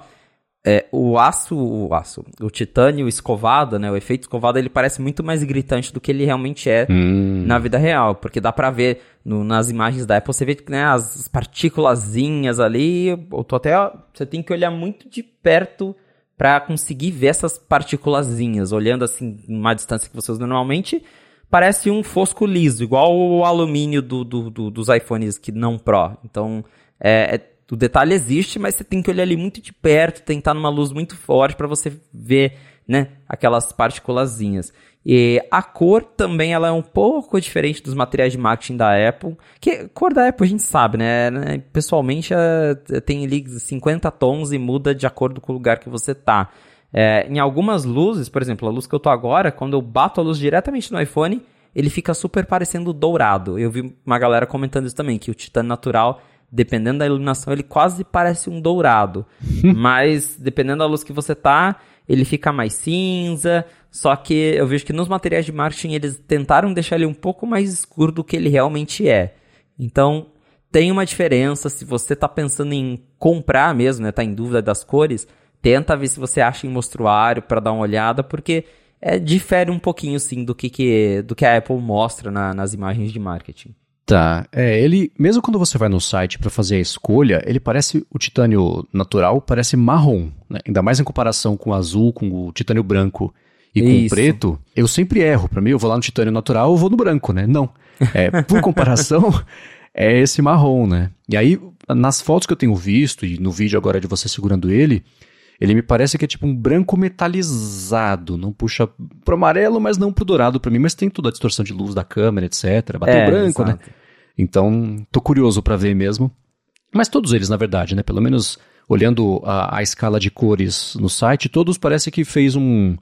é, o aço, o aço, o titânio escovado, né, o efeito escovado, ele parece muito mais gritante do que ele realmente é hum. na vida real, porque dá pra ver no, nas imagens da Apple, você vê né, as partículazinhas ali, eu tô até, você tem que olhar muito de perto para conseguir ver essas partículazinhas, olhando assim, numa distância que você usa normalmente, parece um fosco liso, igual o alumínio do, do, do dos iPhones que não Pro, então é, é o detalhe existe, mas você tem que olhar ali muito de perto, tentar numa luz muito forte para você ver, né, aquelas partículazinhas. E a cor também ela é um pouco diferente dos materiais de marketing da Apple. Que cor da Apple a gente sabe, né? né pessoalmente é, tem ali 50 tons e muda de acordo com o lugar que você tá. É, em algumas luzes, por exemplo, a luz que eu tô agora, quando eu bato a luz diretamente no iPhone, ele fica super parecendo dourado. Eu vi uma galera comentando isso também, que o titânio natural dependendo da iluminação, ele quase parece um dourado. Mas, dependendo da luz que você tá, ele fica mais cinza. Só que eu vejo que nos materiais de marketing eles tentaram deixar ele um pouco mais escuro do que ele realmente é. Então, tem uma diferença. Se você está pensando em comprar mesmo, né, tá em dúvida das cores, tenta ver se você acha em mostruário para dar uma olhada, porque é, difere um pouquinho sim do que, que, do que a Apple mostra na, nas imagens de marketing. Tá, é, ele, mesmo quando você vai no site para fazer a escolha, ele parece, o titânio natural parece marrom, né? ainda mais em comparação com o azul, com o titânio branco e com Isso. o preto, eu sempre erro, para mim eu vou lá no titânio natural, eu vou no branco, né? Não, é, por comparação, é esse marrom, né? E aí, nas fotos que eu tenho visto, e no vídeo agora de você segurando ele, ele me parece que é tipo um branco metalizado, não puxa pro amarelo, mas não pro dourado para mim, mas tem toda a distorção de luz da câmera, etc. Bateu é, branco, né? exato. né? Então, tô curioso para ver mesmo. Mas todos eles, na verdade, né? Pelo menos olhando a, a escala de cores no site, todos parece que fez um,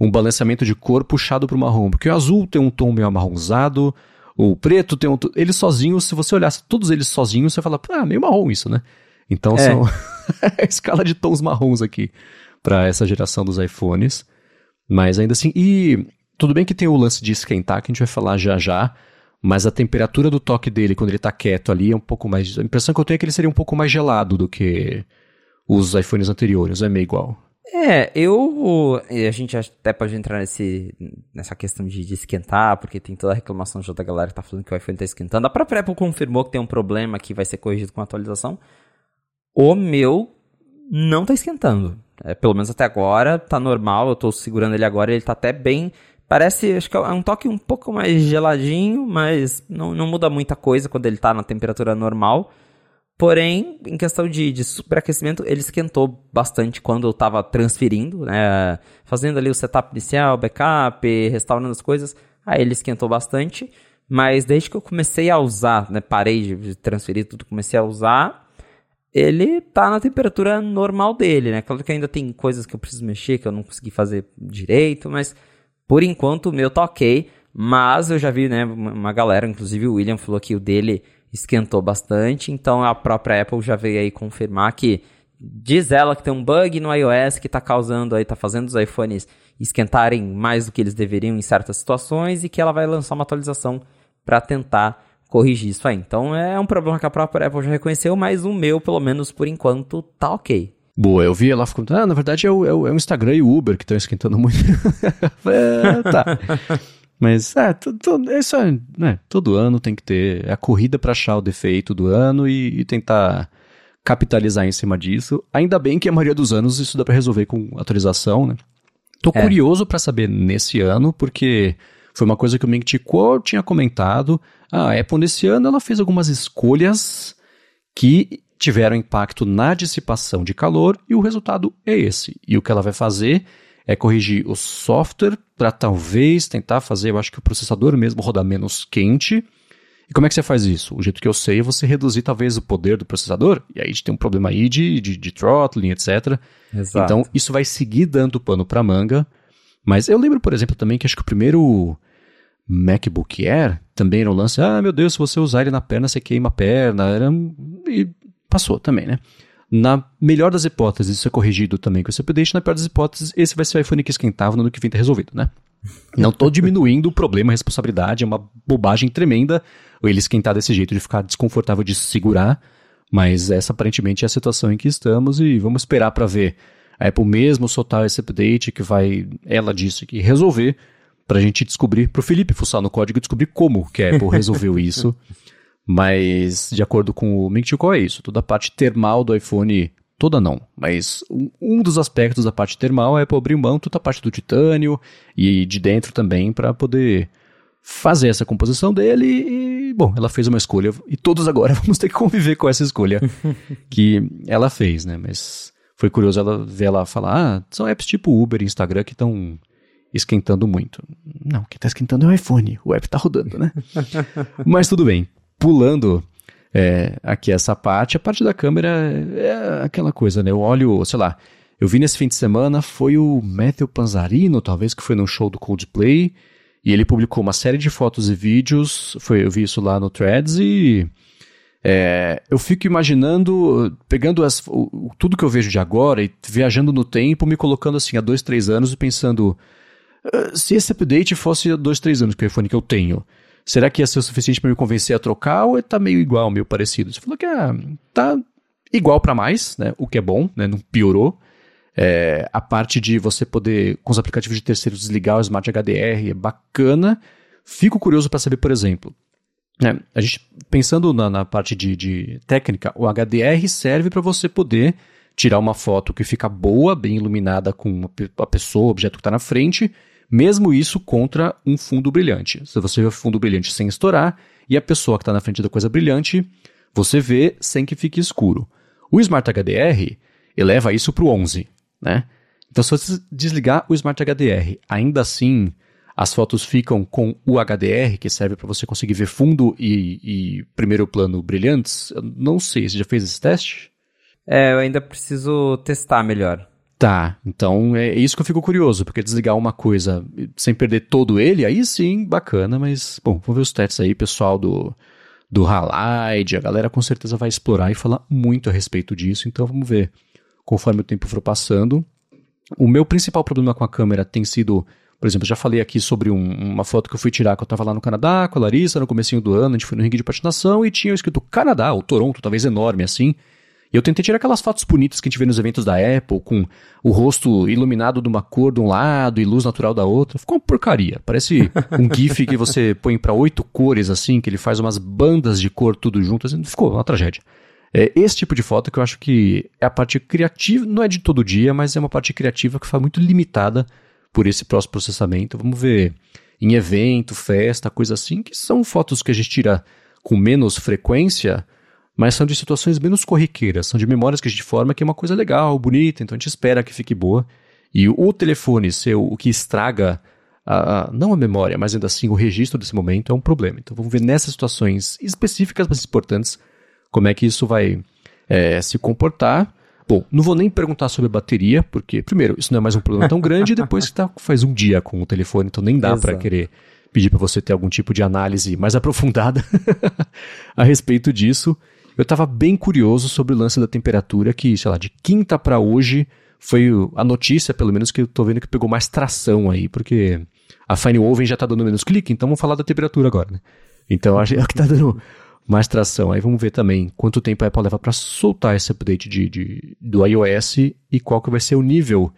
um balanceamento de cor puxado pro marrom. Porque o azul tem um tom meio amarronzado, o preto tem um. Eles sozinhos, se você olhasse todos eles sozinhos, você fala, ah, meio marrom isso, né? Então é. são escala de tons marrons aqui para essa geração dos iPhones. Mas ainda assim, e tudo bem que tem o lance de esquentar, que a gente vai falar já já, mas a temperatura do toque dele quando ele está quieto ali é um pouco mais. A impressão que eu tenho é que ele seria um pouco mais gelado do que os iPhones anteriores, é meio igual. É, eu. A gente até pode entrar nesse, nessa questão de, de esquentar, porque tem toda a reclamação de outra galera que tá falando que o iPhone está esquentando. A própria Apple confirmou que tem um problema que vai ser corrigido com a atualização. O meu não tá esquentando. É, pelo menos até agora, tá normal. Eu tô segurando ele agora, ele tá até bem. Parece, acho que é um toque um pouco mais geladinho, mas não, não muda muita coisa quando ele tá na temperatura normal. Porém, em questão de, de superaquecimento, ele esquentou bastante quando eu estava transferindo, né? Fazendo ali o setup inicial, backup, restaurando as coisas. Aí ele esquentou bastante. Mas desde que eu comecei a usar, né? Parei de transferir tudo, comecei a usar ele tá na temperatura normal dele, né? Claro que ainda tem coisas que eu preciso mexer, que eu não consegui fazer direito, mas por enquanto o meu tá ok. Mas eu já vi, né, uma galera, inclusive o William falou que o dele esquentou bastante, então a própria Apple já veio aí confirmar que diz ela que tem um bug no iOS que tá causando aí, tá fazendo os iPhones esquentarem mais do que eles deveriam em certas situações e que ela vai lançar uma atualização para tentar corrigir isso aí. Então é um problema que a própria Apple já reconheceu, mas o meu, pelo menos por enquanto, tá ok. Boa, eu vi ela ficando. Ah, na verdade é o, é o, é o Instagram e o Uber que estão esquentando muito. é, tá. Mas é, isso é, né, todo ano tem que ter é a corrida para achar o defeito do ano e, e, tentar capitalizar em cima disso. Ainda bem que a maioria dos anos isso dá para resolver com atualização, né? Tô é. curioso para saber nesse ano, porque foi uma coisa que o Ming Chi Kuo tinha comentado. A Apple nesse ano ela fez algumas escolhas que tiveram impacto na dissipação de calor e o resultado é esse. E o que ela vai fazer é corrigir o software para talvez tentar fazer, eu acho que o processador mesmo rodar menos quente. E como é que você faz isso? O jeito que eu sei é você reduzir talvez o poder do processador, e aí a gente tem um problema aí de, de, de throttling, etc. Exato. Então isso vai seguir dando pano para manga. Mas eu lembro, por exemplo, também que acho que o primeiro MacBook Air, também era um lance, ah, meu Deus, se você usar ele na perna, você queima a perna. Era, e passou também, né? Na melhor das hipóteses, isso é corrigido também com esse update. Na pior das hipóteses, esse vai ser o iPhone que esquentava no ano que vem tá resolvido, né? Não estou diminuindo o problema, a responsabilidade, é uma bobagem tremenda ele esquentar desse jeito, de ficar desconfortável de segurar, mas essa aparentemente é a situação em que estamos e vamos esperar para ver a Apple mesmo soltar esse update que vai, ela disse que resolver, para a gente descobrir, para o Felipe fuçar no código e descobrir como que a Apple resolveu isso. Mas, de acordo com o Ming qual é isso? Toda a parte termal do iPhone Toda não, mas um, dos aspectos da parte termal é para abrir mão toda a parte do titânio e de dentro também para poder fazer essa composição dele e, bom, ela fez uma escolha e todos agora vamos ter que conviver com essa escolha que ela fez, né? Mas foi curioso ela ver ela falar, ah, são apps tipo Uber e Instagram que estão esquentando muito. Não, quem está esquentando é o iPhone, o app está rodando, né? Mas tudo bem. Pulando é, aqui essa parte. A parte da câmera é aquela coisa, né? Eu olho, sei lá, eu vi nesse fim de semana, foi o Matthew Panzarino, talvez, que foi num show do Coldplay, e ele publicou uma série de fotos e vídeos, foi, eu vi isso lá no Threads, e é, eu fico imaginando, pegando as, o, tudo que eu vejo de agora e viajando no tempo, me colocando assim há dois, três anos e pensando, se esse update fosse há dois, três anos, que é o iPhone que eu tenho, Será que ia ser o suficiente para me convencer a trocar ou tá meio igual, meio parecido? Você falou que ah, tá igual para mais, né? O que é bom, né? Não piorou. É, a parte de você poder, com os aplicativos de terceiros, desligar o Smart HDR é bacana. Fico curioso para saber, por exemplo, né, a gente pensando na, na parte de, de, técnica, o HDR serve para você poder tirar uma foto que fica boa, bem iluminada com a pessoa, o objeto que está na frente, mesmo isso contra um fundo brilhante. Se você vê o fundo brilhante sem estourar e a pessoa que está na frente da coisa brilhante, você vê sem que fique escuro. O Smart HDR eleva isso para o 11, né? Então, se você desligar o Smart HDR, ainda assim as fotos ficam com o HDR, que serve para você conseguir ver fundo e, e, primeiro plano brilhantes. Eu não sei, você já fez esse teste? É, eu ainda preciso testar melhor. Tá, então é isso que eu fico curioso, porque desligar uma coisa sem perder todo ele, aí sim, bacana, mas, bom, vamos ver os testes aí, pessoal do, do Halide, a galera com certeza vai explorar e falar muito a respeito disso, então vamos ver conforme o tempo for passando. O meu principal problema com a câmera tem sido, por exemplo, já falei aqui sobre um, uma foto que eu fui tirar que eu estava lá no Canadá com a Larissa no comecinho do ano, a gente foi no ringue de patinação e tinha escrito Canadá, ou Toronto, talvez enorme assim, e eu tentei tirar aquelas fotos bonitas que a gente vê nos eventos da Apple, com o rosto iluminado de uma cor de um lado e luz natural da outra. Ficou uma porcaria. Parece um GIF que você põe para oito cores, assim, que ele faz umas bandas de cor tudo junto. Assim, ficou uma tragédia. É esse tipo de foto que eu acho que é a parte criativa, não é de todo dia, mas é uma parte criativa que foi muito limitada por esse próximo processamento. Vamos ver em evento, festa, coisa assim, que são fotos que a gente tira com menos frequência mas são de situações menos corriqueiras, são de memórias que a gente forma que é uma coisa legal, bonita, então a gente espera que fique boa. E o telefone ser o que estraga, a, a, não a memória, mas ainda assim o registro desse momento é um problema. Então vamos ver nessas situações específicas, mas importantes, como é que isso vai é, se comportar. Bom, não vou nem perguntar sobre a bateria, porque, primeiro, isso não é mais um problema tão grande, e depois que tá, faz um dia com o telefone, então nem dá para querer pedir para você ter algum tipo de análise mais aprofundada a respeito disso. Eu estava bem curioso sobre o lance da temperatura, que, sei lá, de quinta para hoje foi a notícia, pelo menos, que eu tô vendo que pegou mais tração aí, porque a Fine Woven já tá dando menos clique, então vamos falar da temperatura agora, né? Então acho que é o que tá dando mais tração. Aí vamos ver também quanto tempo a Apple leva para soltar esse update de, de, do iOS e qual que vai ser o nível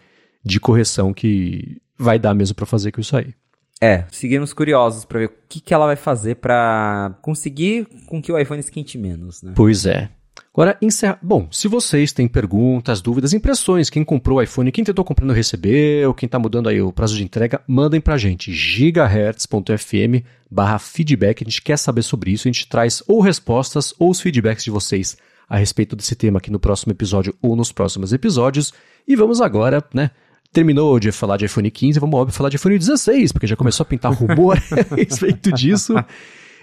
de correção que vai dar mesmo para fazer com isso aí. É, seguimos curiosos para ver o que, que ela vai fazer para conseguir com que o iPhone esquente menos, né? Pois é. Agora, encerra... Bom, se vocês têm perguntas, dúvidas, impressões, quem comprou o iPhone, quem tentou comprando recebeu, quem está mudando aí o prazo de entrega, mandem para a gente, gigahertz.fm barra feedback, a gente quer saber sobre isso, a gente traz ou respostas ou os feedbacks de vocês a respeito desse tema aqui no próximo episódio ou nos próximos episódios. E vamos agora, né, terminou de falar de iPhone 15, vamos óbvio falar de iPhone 16, porque já começou a pintar rumor a respeito disso.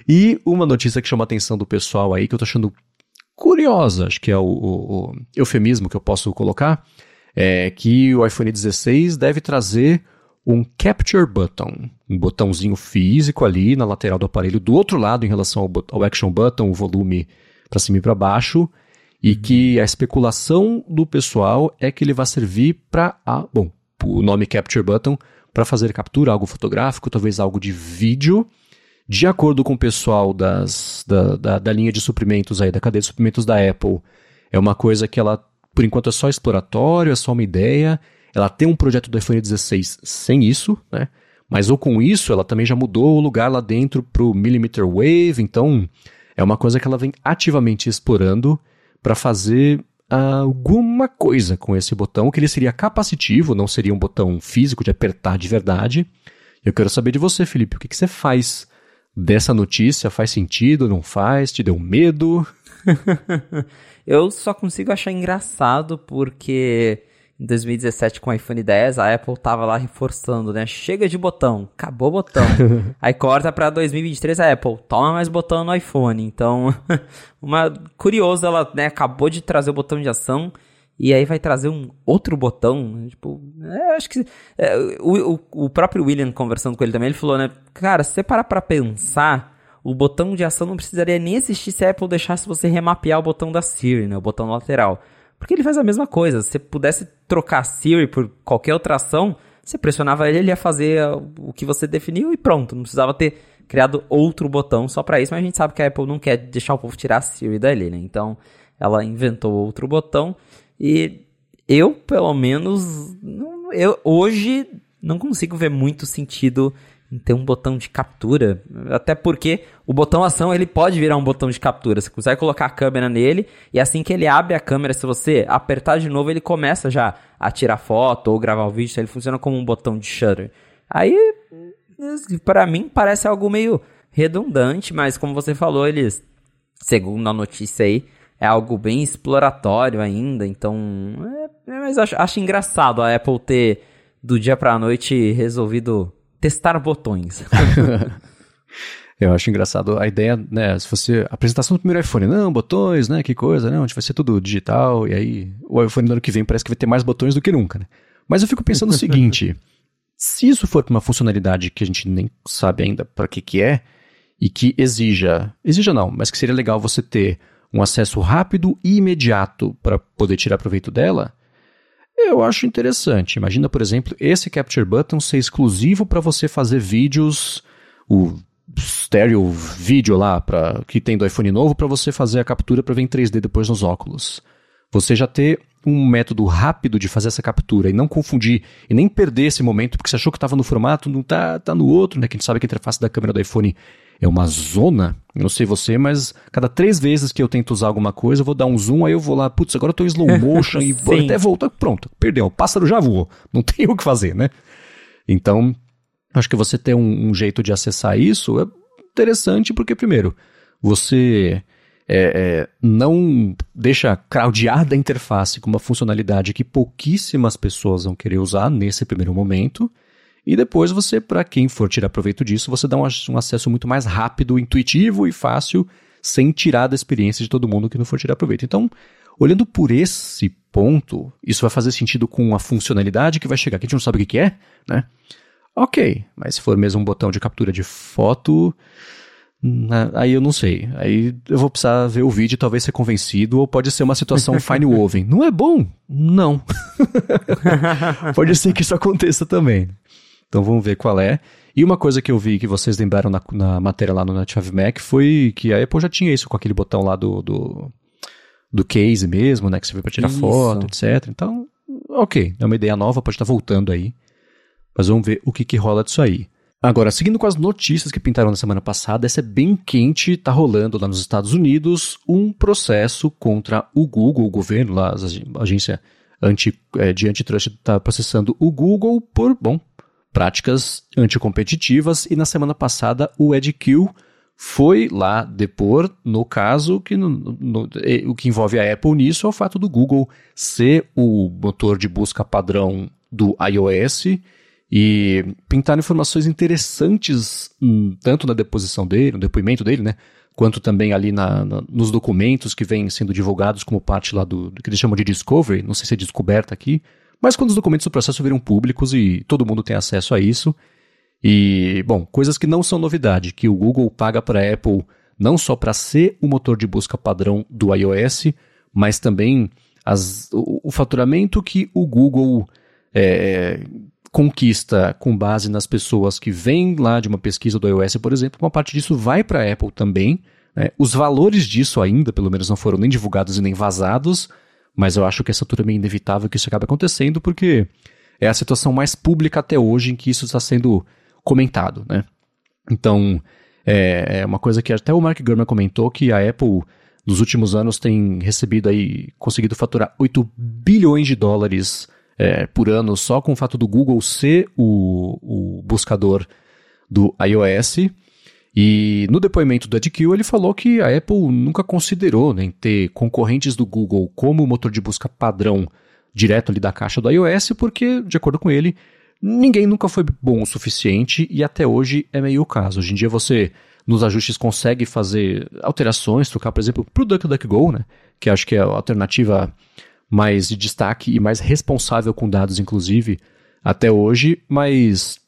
E uma notícia que chama a atenção do pessoal aí, que eu tô achando curiosa, acho que é o, o, o eufemismo que eu posso colocar, é que o iPhone 16 deve trazer um Capture Button. um botãozinho físico ali na lateral do aparelho, do outro lado em relação ao, ao action button, o volume para cima e para baixo, e que a especulação do pessoal é que ele vai servir para bom, o nome capture button para fazer captura, algo fotográfico, talvez algo de vídeo. De acordo com o pessoal das, da, da, da linha de suprimentos aí, da cadeia de suprimentos da Apple, é uma coisa que ela, por enquanto, é só exploratório, é só uma ideia. Ela tem um projeto do iPhone 16 sem isso, né? Mas ou com isso, ela também já mudou o lugar lá dentro para o millimeter wave, então é uma coisa que ela vem ativamente explorando para fazer alguma coisa com esse botão, que ele seria capacitivo, não seria um botão físico de apertar de verdade. Eu quero saber de você, Felipe, o que, que você faz dessa notícia? Faz sentido, não faz? Te deu medo? eu só consigo achar engraçado porque em 2017 com o iPhone 10, a Apple tava lá reforçando, né? Chega de botão, acabou o botão. Aí corta para 2023 a Apple, toma mais botão no iPhone. Então, uma curiosa, ela né, acabou de trazer o botão de ação e aí vai trazer um outro botão. Tipo, é, acho que é, o, o, o, próprio William conversando com ele também, ele falou, né? Cara, se você parar pra pensar, o botão de ação não precisaria nem existir se a Apple deixasse você remapear o botão da Siri, né? O botão lateral. Porque ele faz a mesma coisa. Se você pudesse trocar Siri por qualquer outra ação, você pressionava ele, ele ia fazer o que você definiu e pronto. Não precisava ter criado outro botão só para isso, mas a gente sabe que a Apple não quer deixar o povo tirar a Siri dali, né? Então, ela inventou outro botão e eu, pelo menos, eu hoje não consigo ver muito sentido ter um botão de captura. Até porque o botão ação ele pode virar um botão de captura. Você consegue colocar a câmera nele e assim que ele abre a câmera, se você apertar de novo, ele começa já a tirar foto ou gravar o vídeo. Então ele funciona como um botão de shutter. Aí, para mim, parece algo meio redundante, mas como você falou, eles, segundo a notícia aí, é algo bem exploratório ainda. Então, é, mas acho, acho engraçado a Apple ter do dia para noite resolvido testar botões. Eu acho engraçado a ideia, né? Se fosse a apresentação do primeiro iPhone, não, botões, né? Que coisa, não, vai ser tudo digital, e aí o iPhone do ano que vem parece que vai ter mais botões do que nunca, né? Mas eu fico pensando o seguinte: se isso for uma funcionalidade que a gente nem sabe ainda para que que é, e que exija, exija não, mas que seria legal você ter um acesso rápido e imediato para poder tirar proveito dela, eu acho interessante. Imagina, por exemplo, esse Capture Button ser exclusivo para você fazer vídeos, o stereo vídeo lá para que tem do iPhone novo para você fazer a captura para ver em 3D depois nos óculos. Você já ter um método rápido de fazer essa captura e não confundir e nem perder esse momento porque você achou que estava no formato, não tá, tá no outro, né? Que a gente sabe que a interface da câmera do iPhone é uma zona. Eu não sei você, mas cada três vezes que eu tento usar alguma coisa, eu vou dar um zoom, aí eu vou lá, putz, agora eu tô em slow motion e vou até voltar. Pronto, perdeu. O pássaro já voou. Não tem o que fazer, né? Então, acho que você ter um, um jeito de acessar isso é interessante, porque, primeiro, você é, é, não deixa craudiada a interface com uma funcionalidade que pouquíssimas pessoas vão querer usar nesse primeiro momento. E depois você, para quem for tirar proveito disso, você dá um, um, acesso muito mais rápido, intuitivo e fácil, sem tirar da experiência de todo mundo que não for tirar proveito. Então, olhando por esse ponto, isso vai fazer sentido com a funcionalidade que vai chegar, que a gente não sabe o que é, né? Ok, mas se for mesmo um botão de captura de foto, aí eu não sei. Aí eu vou precisar ver o vídeo e talvez ser convencido, ou pode ser uma situação fine woven. Não é bom? Não. pode ser que isso aconteça também. Então vamos ver qual é. E uma coisa que eu vi que vocês lembraram na, na matéria lá no Native Mac foi que a Apple já tinha isso com aquele botão lá do, do, do case mesmo, né? Que você vê para tirar isso. foto, etc. Então, ok, é uma ideia nova, pode estar voltando aí. Mas vamos ver o que, que rola disso aí. Agora, seguindo com as notícias que pintaram na semana passada, essa é bem quente, tá rolando lá nos Estados Unidos um processo contra o Google, o governo lá, a agência anti, é, de antitrust está processando o Google por, bom, práticas anticompetitivas e na semana passada o Ed Kill foi lá depor no caso que no, no, o que envolve a Apple nisso é o fato do Google ser o motor de busca padrão do iOS e pintar informações interessantes hum, tanto na deposição dele, no depoimento dele, né, quanto também ali na, na, nos documentos que vêm sendo divulgados como parte lá do, do que eles chamam de discovery, não sei se é descoberta aqui, mas quando os documentos do processo viram públicos e todo mundo tem acesso a isso, E, bom, coisas que não são novidade, que o Google paga para a Apple não só para ser o motor de busca padrão do iOS, mas também as, o, o, faturamento que o Google é, conquista com base nas pessoas que vêm lá de uma pesquisa do iOS, por exemplo, uma parte disso vai para a Apple também. Né? Os valores disso ainda, pelo menos, não foram nem divulgados e nem vazados, mas eu acho que essa turma é inevitável que isso acabe acontecendo, porque é a situação mais pública até hoje em que isso está sendo comentado. Né? Então, é, é uma coisa que até o Mark Gurman comentou que a Apple nos últimos anos tem recebido aí, conseguido faturar 8 bilhões de dólares é, por ano só com o fato do Google ser o, o buscador do iOS. E no depoimento do Kill, ele falou que a Apple nunca considerou né, ter concorrentes do Google como motor de busca padrão direto ali da caixa do iOS, porque, de acordo com ele, ninguém nunca foi bom o suficiente e até hoje é meio o caso. Hoje em dia você, nos ajustes, consegue fazer alterações, trocar, por exemplo, para o DuckDuckGo, né, que acho que é a alternativa mais de destaque e mais responsável com dados, inclusive, até hoje, mas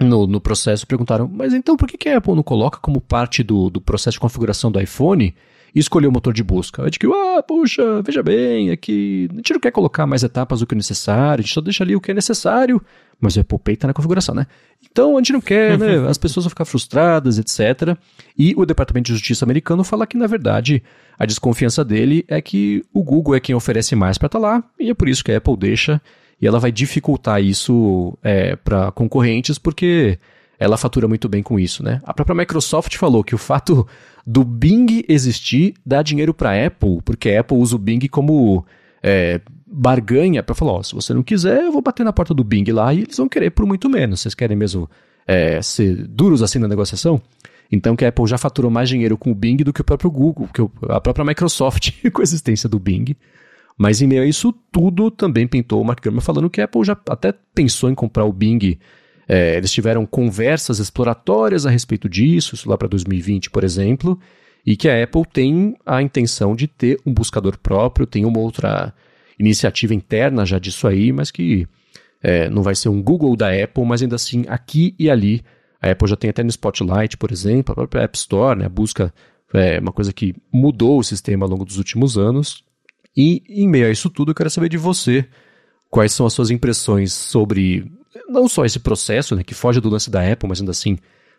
no, no processo perguntaram, mas então por que, que a Apple não coloca como parte do, do processo de configuração do iPhone e escolher o motor de busca? Eu digo, ah, puxa, veja bem, aqui a gente não quer colocar mais etapas do que é necessário, a gente só deixa ali o que é necessário, mas o Apple Pay está na configuração, né? Então a gente não quer, né? As pessoas vão ficar frustradas, etc. E o Departamento de Justiça americano fala que, na verdade, a desconfiança dele é que o Google é quem oferece mais para estar tá lá, e é por isso que a Apple deixa, e ela vai dificultar isso é, para concorrentes, porque ela fatura muito bem com isso, né? A própria Microsoft falou que o fato do Bing existir dá dinheiro para Apple, porque a Apple usa o Bing como é, barganha para falar, ó, se você não quiser, eu vou bater na porta do Bing lá e eles vão querer por muito menos. Vocês querem mesmo é, ser duros assim na negociação? Então que a Apple já faturou mais dinheiro com o Bing do que o próprio Google, que a própria Microsoft com a existência do Bing. Mas em meio a isso tudo também pintou o Mark Gurman falando que a Apple já até pensou em comprar o Bing. É, eles tiveram conversas exploratórias a respeito disso, isso lá para 2020, por exemplo, e que a Apple tem a intenção de ter um buscador próprio, tem uma outra iniciativa interna já disso aí, mas que é, não vai ser um Google da Apple, mas ainda assim aqui e ali. A Apple já tem até no Spotlight, por exemplo, a própria App Store, né, busca é uma coisa que mudou o sistema ao longo dos últimos anos. E em meio a isso tudo, eu quero saber de você quais são as suas impressões sobre não só esse processo, né, que foge do lance da Apple, mas ainda assim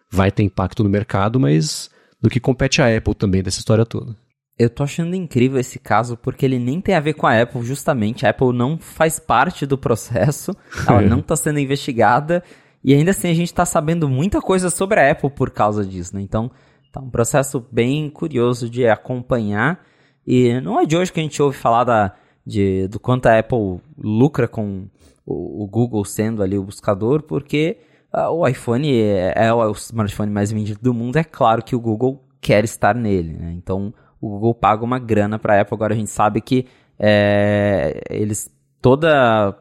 vai ter impacto no mercado, mas do que compete à Apple também dessa história toda. Eu tô achando incrível esse caso porque ele nem tem a ver com a Apple, justamente. A Apple não faz parte do processo, ela não tá sendo investigada e ainda assim a gente tá sabendo muita coisa sobre a Apple por causa disso, né? Então, tá um processo bem curioso de acompanhar e não é de hoje que a gente ouve falar da, de, do quanto a Apple lucra com o, o Google sendo ali o buscador, porque uh, o iPhone é, é o smartphone mais vendido do mundo, é claro que o Google quer estar nele, né? Então, o Google paga uma grana para a Apple. Agora a gente sabe que é, eles toda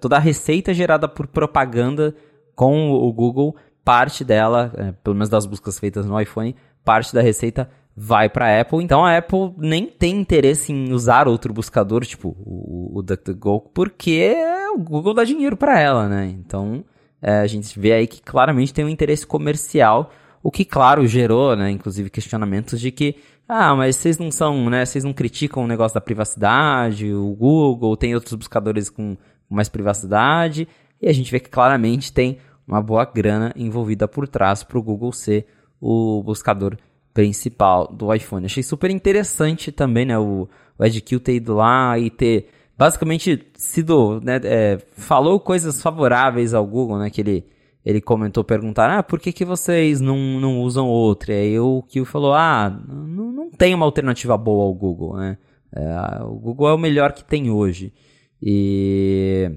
toda a receita gerada por propaganda com o Google, parte dela, é, pelo menos das buscas feitas no iPhone, parte da receita vai para Apple. Então a Apple nem tem interesse em usar outro buscador, tipo o, o DuckDuckGo, porque o Google dá dinheiro para ela, né? Então é, a gente vê aí que claramente tem um interesse comercial, o que claro gerou, né, inclusive questionamentos de que ah, mas vocês não são, né? Vocês não criticam o negócio da privacidade, o Google, tem outros buscadores com mais privacidade, e a gente vê que claramente tem uma boa grana envolvida por trás para o Google ser o buscador principal do iPhone. Achei super interessante também, né? O, o EdQ ter ido lá e ter basicamente sido, né? É, falou coisas favoráveis ao Google, né? Que ele ele comentou perguntar, ah, por que, que vocês não, não usam outro? E aí o Kill falou, ah, não, não tem uma alternativa boa ao Google, né? É, o Google é o melhor que tem hoje. E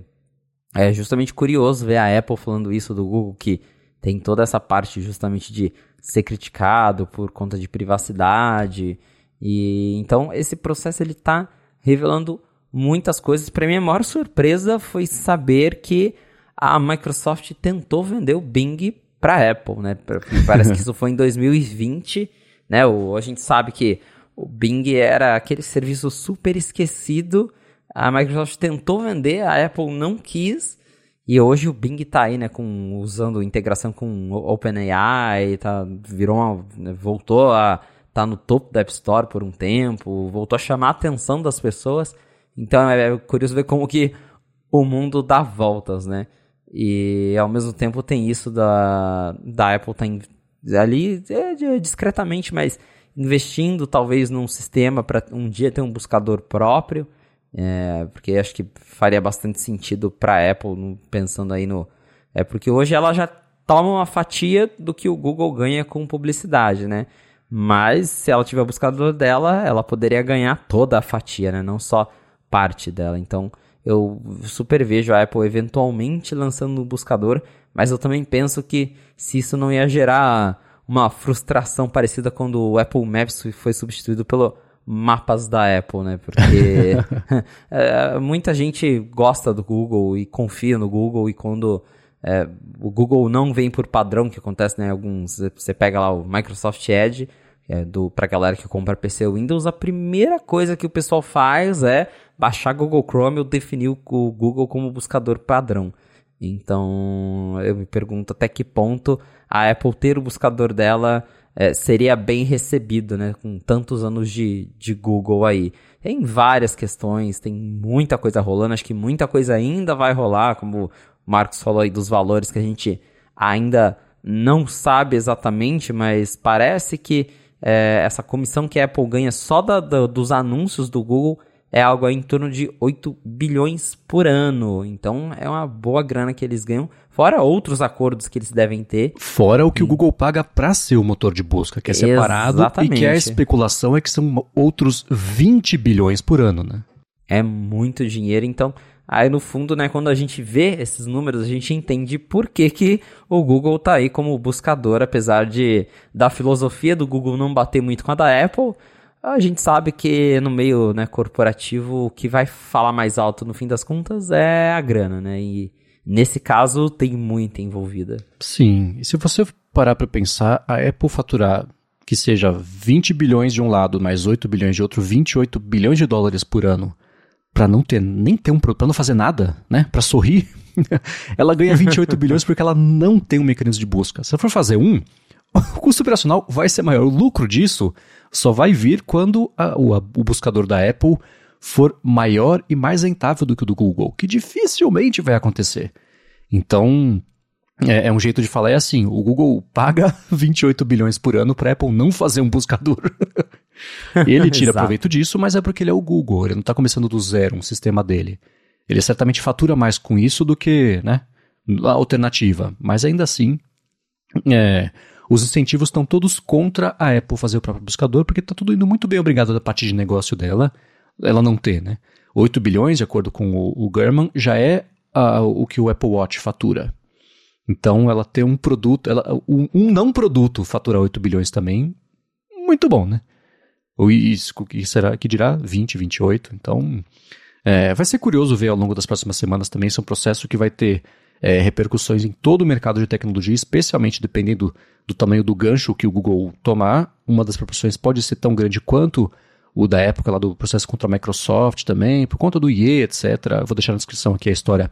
é justamente curioso ver a Apple falando isso do Google, que tem toda essa parte justamente de ser criticado por conta de privacidade. E então esse processo ele está revelando muitas coisas. Para mim a maior surpresa foi saber que a Microsoft tentou vender o Bing para a Apple, né? Parece que isso foi em 2020, né? O, a gente sabe que o Bing era aquele serviço super esquecido. A Microsoft tentou vender, a Apple não quis. E hoje o Bing tá aí, né, com, usando integração com OpenAI, tá, virou uma, né, voltou a tá no topo da App Store por um tempo, voltou a chamar a atenção das pessoas. Então é, é curioso ver como que o mundo dá voltas, né? E ao mesmo tempo tem isso da, da Apple tá in, ali é, discretamente, mas investindo talvez num sistema para um dia ter um buscador próprio. É, porque acho que faria bastante sentido para Apple, pensando aí no. É porque hoje ela já toma uma fatia do que o Google ganha com publicidade, né? Mas se ela tiver o buscador dela, ela poderia ganhar toda a fatia, né? Não só parte dela. Então eu super vejo a Apple eventualmente lançando um buscador, mas eu também penso que se isso não ia gerar uma frustração parecida quando o Apple Maps foi substituído pelo mapas da Apple, né? Porque é, muita gente gosta do Google e confia no Google e quando é, o Google não vem por padrão, que acontece, né? Alguns, você pega lá o Microsoft Edge, é, do, pra galera que compra PC Windows, a primeira coisa que o pessoal faz é baixar Google Chrome ou definir o Google como buscador padrão. Então, eu me pergunto até que ponto a Apple ter o buscador dela é, seria bem recebido, né? Com tantos anos de, de Google aí. Tem várias questões, tem muita coisa rolando, acho que muita coisa ainda vai rolar, como o Marcos falou aí dos valores que a gente ainda não sabe exatamente, mas parece que é, essa comissão que a Apple ganha só da, da, dos anúncios do Google é algo em torno de 8 bilhões por ano. Então é uma boa grana que eles ganham, fora outros acordos que eles devem ter. Fora o que e... o Google paga para ser o motor de busca, que é separado Exatamente. e que a especulação é que são outros 20 bilhões por ano, né? É muito dinheiro, então Aí no fundo, né, quando a gente vê esses números, a gente entende por que, que o Google tá aí como buscador, apesar de da filosofia do Google não bater muito com a da Apple, a gente sabe que no meio né, corporativo o que vai falar mais alto no fim das contas é a grana, né? E nesse caso tem muita envolvida. Sim, e se você parar para pensar, a Apple faturar que seja 20 bilhões de um lado mais 8 bilhões de outro, 28 bilhões de dólares por ano, para não ter nem ter um para não fazer nada, né? Para sorrir, ela ganha 28 bilhões porque ela não tem um mecanismo de busca. Se ela for fazer um, o custo operacional vai ser maior. O lucro disso só vai vir quando a, o, a, o buscador da Apple for maior e mais rentável do que o do Google, que dificilmente vai acontecer. Então, é, é, um jeito de falar, é assim, o Google paga 28 bilhões por ano para Apple não fazer um buscador. ele tira proveito disso, mas é porque ele é o Google, ele não está começando do zero um sistema dele. Ele certamente fatura mais com isso do que, né, a alternativa, mas ainda assim, é, os incentivos estão todos contra a Apple fazer o próprio buscador, porque está tudo indo muito bem obrigado da parte de negócio dela, ela não ter, né? 8 bilhões, de acordo com o, o German, já é uh, o que o Apple Watch fatura. Então, ela ter um produto, ela, um, um não produto fatura 8 bilhões também, muito bom, né? Ou isso que será que dirá 20, 28. Então, é, vai ser curioso ver ao longo das próximas semanas também. Esse é um processo que vai ter é, repercussões em todo o mercado de tecnologia, especialmente dependendo do tamanho do gancho que o Google tomar. Uma das proporções pode ser tão grande quanto o da época lá do processo contra a Microsoft também, por conta do IE, etc. Eu vou deixar na descrição aqui a história,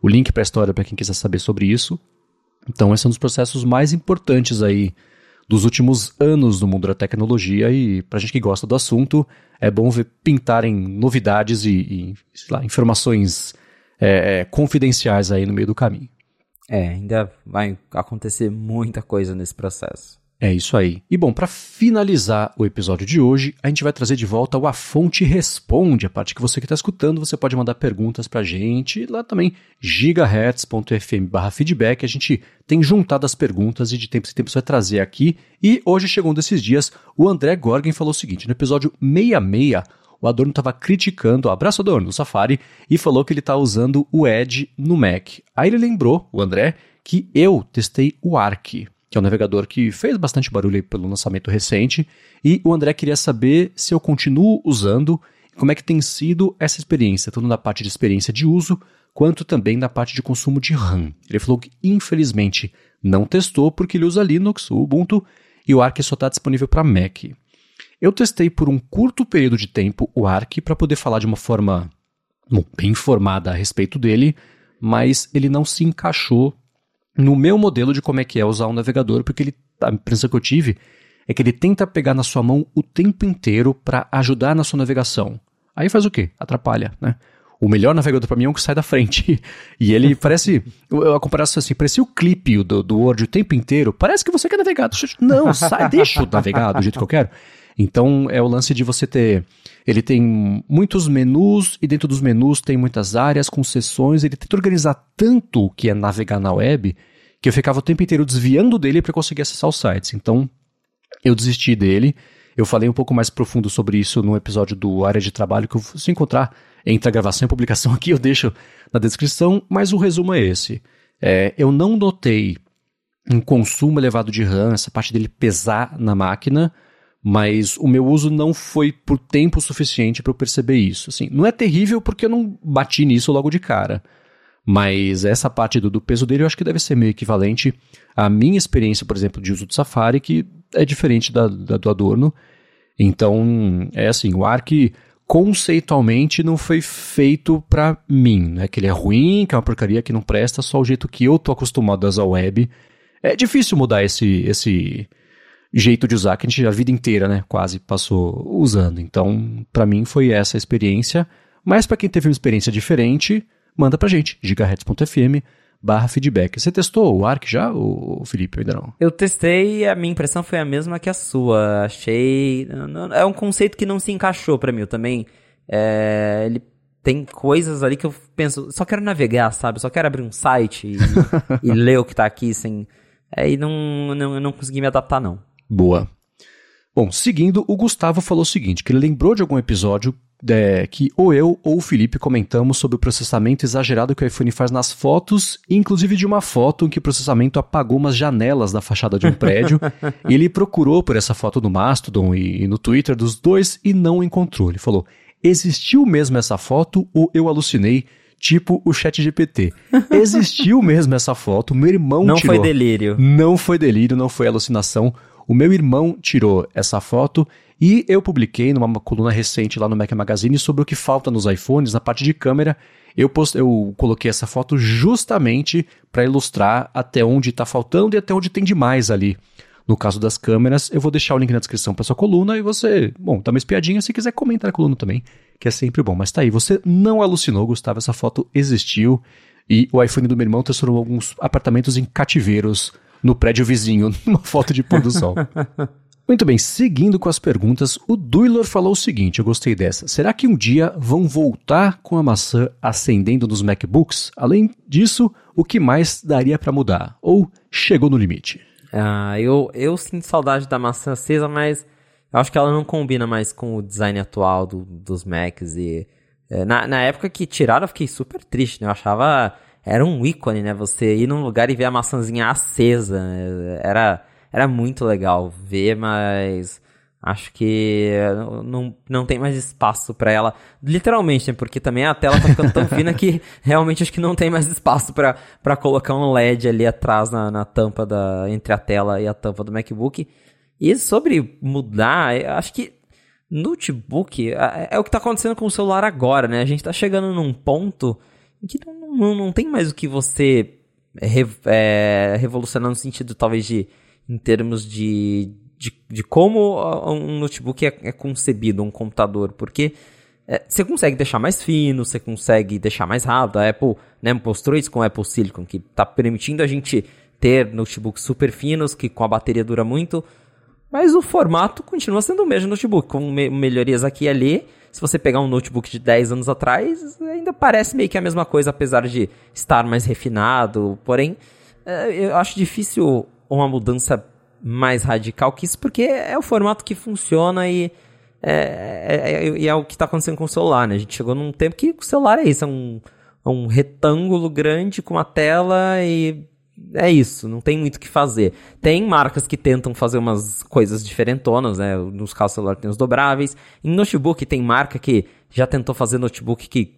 o link para a história para quem quiser saber sobre isso. Então, esse é um dos processos mais importantes aí dos últimos anos no mundo da tecnologia e para gente que gosta do assunto, é bom ver pintarem novidades e, e lá, informações é, é, confidenciais aí no meio do caminho. É, ainda vai acontecer muita coisa nesse processo. É isso aí. E bom, para finalizar o episódio de hoje, a gente vai trazer de volta o A Fonte Responde, a parte que você que está escutando, você pode mandar perguntas para a gente, lá também gigahertz.fm feedback, a gente tem juntado as perguntas e de tempo em tempo você vai trazer aqui. E hoje chegou um desses dias, o André Gorgen falou o seguinte, no episódio 66, o Adorno estava criticando, abraço Adorno, no Safari, e falou que ele está usando o Edge no Mac. Aí ele lembrou, o André, que eu testei o Arc, que é um navegador que fez bastante barulho pelo lançamento recente, e o André queria saber se eu continuo usando e como é que tem sido essa experiência, tanto na parte de experiência de uso, quanto também na parte de consumo de RAM. Ele falou que, infelizmente, não testou porque ele usa Linux, o Ubuntu, e o Arc só está disponível para Mac. Eu testei por um curto período de tempo o Arc para poder falar de uma forma bom, bem informada a respeito dele, mas ele não se encaixou no meu modelo de como é que é usar um navegador, porque ele, a impressão que eu tive é que ele tenta pegar na sua mão o tempo inteiro para ajudar na sua navegação. Aí faz o quê? Atrapalha, né? O melhor navegador para mim é um que sai da frente. E ele parece. A comparação assim, parece o clipe do, do Word o tempo inteiro. Parece que você quer navegar. Não, sai, deixa eu navegar do jeito que eu quero. Então é o lance de você ter. Ele tem muitos menus e dentro dos menus tem muitas áreas com sessões. Ele tenta organizar tanto o que é navegar na web que eu ficava o tempo inteiro desviando dele para conseguir acessar os sites. Então eu desisti dele. Eu falei um pouco mais profundo sobre isso no episódio do Área de Trabalho, que se encontrar entre a gravação e a publicação aqui, eu deixo na descrição, mas o resumo é esse. É, eu não notei um consumo elevado de RAM, essa parte dele pesar na máquina, mas o meu uso não foi por tempo suficiente para eu perceber isso. Assim, não é terrível porque eu não bati nisso logo de cara. Mas essa parte do, do, peso dele eu acho que deve ser meio equivalente à minha experiência, por exemplo, de uso do Safari, que é diferente da, da do Adorno. Então, é assim, o Arc conceitualmente não foi feito para mim. Não é que ele é ruim, que é uma porcaria que não presta, só o jeito que eu tô acostumado a usar o web. É difícil mudar esse, esse jeito de usar que a gente a vida inteira, né, quase passou usando. Então, para mim foi essa a experiência. Mas para quem teve uma experiência diferente, manda pra gente, gigahertz.fm barra feedback. Você testou o Arc já, o Felipe, ainda não? Eu testei e a minha impressão foi a mesma que a sua. Achei... É um conceito que não se encaixou para mim. Eu também... É... Ele tem coisas ali que eu penso, só quero navegar, sabe? Só quero abrir um site e, e ler o que tá aqui sem... Aí é, não, não, não consegui me adaptar, não. Boa. Bom, seguindo, o Gustavo falou o seguinte, que ele lembrou de algum episódio é, que ou eu ou o Felipe comentamos sobre o processamento exagerado que o iPhone faz nas fotos, inclusive de uma foto em que o processamento apagou umas janelas da fachada de um prédio. ele procurou por essa foto no Mastodon e, e no Twitter dos dois e não encontrou. Ele falou: existiu mesmo essa foto ou eu alucinei? Tipo o chat GPT. Existiu mesmo essa foto, meu irmão não tirou. Não foi delírio. Não foi delírio, não foi alucinação. O meu irmão tirou essa foto e eu publiquei numa coluna recente lá no Mac Magazine sobre o que falta nos iPhones na parte de câmera. Eu, post... eu coloquei essa foto justamente para ilustrar até onde está faltando e até onde tem demais ali. No caso das câmeras, eu vou deixar o link na descrição para sua coluna e você, bom, dá uma espiadinha se quiser comentar na coluna também, que é sempre bom. Mas tá aí, você não alucinou, Gustavo, essa foto existiu e o iPhone do meu irmão transformou alguns apartamentos em cativeiros no prédio vizinho, numa foto de pôr do sol. Muito bem, seguindo com as perguntas, o Duilor falou o seguinte, eu gostei dessa. Será que um dia vão voltar com a maçã acendendo nos MacBooks? Além disso, o que mais daria para mudar? Ou chegou no limite? Ah, eu, eu sinto saudade da maçã acesa, mas eu acho que ela não combina mais com o design atual do, dos Macs. E, é, na, na época que tiraram, eu fiquei super triste, né? Eu achava... Era um ícone, né? Você ir num lugar e ver a maçãzinha acesa. Né? Era era muito legal ver, mas acho que não, não tem mais espaço para ela. Literalmente, né? porque também a tela tá ficando tão fina que realmente acho que não tem mais espaço para colocar um LED ali atrás na, na tampa da. entre a tela e a tampa do MacBook. E sobre mudar, acho que notebook é, é o que está acontecendo com o celular agora, né? A gente está chegando num ponto que não, não, não tem mais o que você é, revolucionar no sentido talvez de em termos de, de, de como um notebook é, é, concebido, um computador, porque é, você consegue deixar mais fino, você consegue deixar mais rápido. A Apple né, mostrou isso com o Apple Silicon, que está permitindo a gente ter notebooks super finos, que com a bateria dura muito, mas o formato continua sendo o mesmo notebook, com me melhorias aqui e ali. Se você pegar um notebook de 10 anos atrás, ainda parece meio que a mesma coisa, apesar de estar mais refinado. Porém, é, eu acho difícil uma mudança mais radical que isso, porque é o formato que funciona e é, é, é, é o que está acontecendo com o celular, né? A gente chegou num tempo que o celular é isso, é um, é um retângulo grande com uma tela e é isso, não tem muito o que fazer. Tem marcas que tentam fazer umas coisas diferentonas, né? Nos casos celular tem os dobráveis. Em notebook tem marca que já tentou fazer notebook que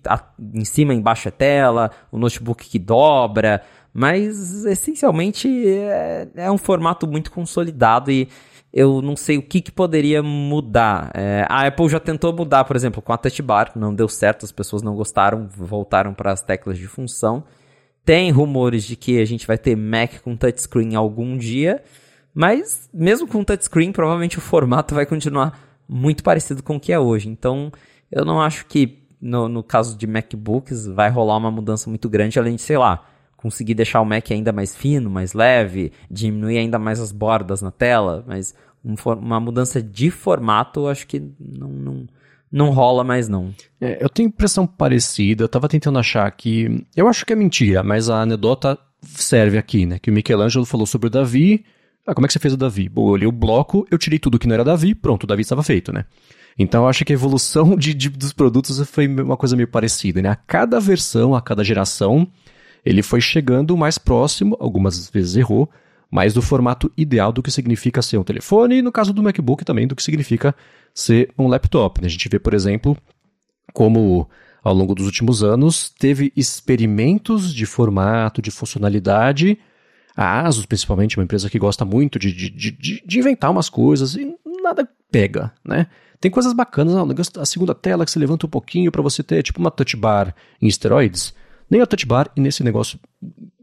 em cima e embaixo é tela, o notebook que dobra. Mas essencialmente é, é um formato muito consolidado e eu não sei o que, que poderia mudar. É, a Apple já tentou mudar, por exemplo, com a Touch Bar, não deu certo, as pessoas não gostaram, voltaram para as teclas de função. Tem rumores de que a gente vai ter Mac com touchscreen algum dia, mas mesmo com touchscreen, provavelmente o formato vai continuar muito parecido com o que é hoje. Então, eu não acho que no, no caso de MacBooks vai rolar uma mudança muito grande, além de, sei lá, conseguir deixar o Mac ainda mais fino, mais leve, diminuir ainda mais as bordas na tela, mas um, uma mudança de formato, acho que não, não, não rola mais não. É, eu tenho impressão parecida, eu tava tentando achar aqui, eu acho que é mentira, mas a anedota serve aqui, né, que o Michelangelo falou sobre o Davi, ah, como é que você fez o Davi? Bom, eu olhei o bloco, eu tirei tudo que não era Davi, pronto, o Davi estava feito, né? Então eu acho que a evolução de, de, dos produtos foi uma coisa meio parecida, né? A cada versão, a cada geração, ele foi chegando mais próximo, algumas vezes errou, mas do formato ideal do que significa ser um telefone, e no caso do MacBook também do que significa ser um laptop. Né? A gente vê, por exemplo, como ao longo dos últimos anos teve experimentos de formato, de funcionalidade. A Asus, principalmente, uma empresa que gosta muito de, de, de, de inventar umas coisas e nada pega, né? Tem coisas bacanas, a segunda tela que você levanta um pouquinho para você ter tipo uma touch bar em esteroides. Nem a touch bar e nesse negócio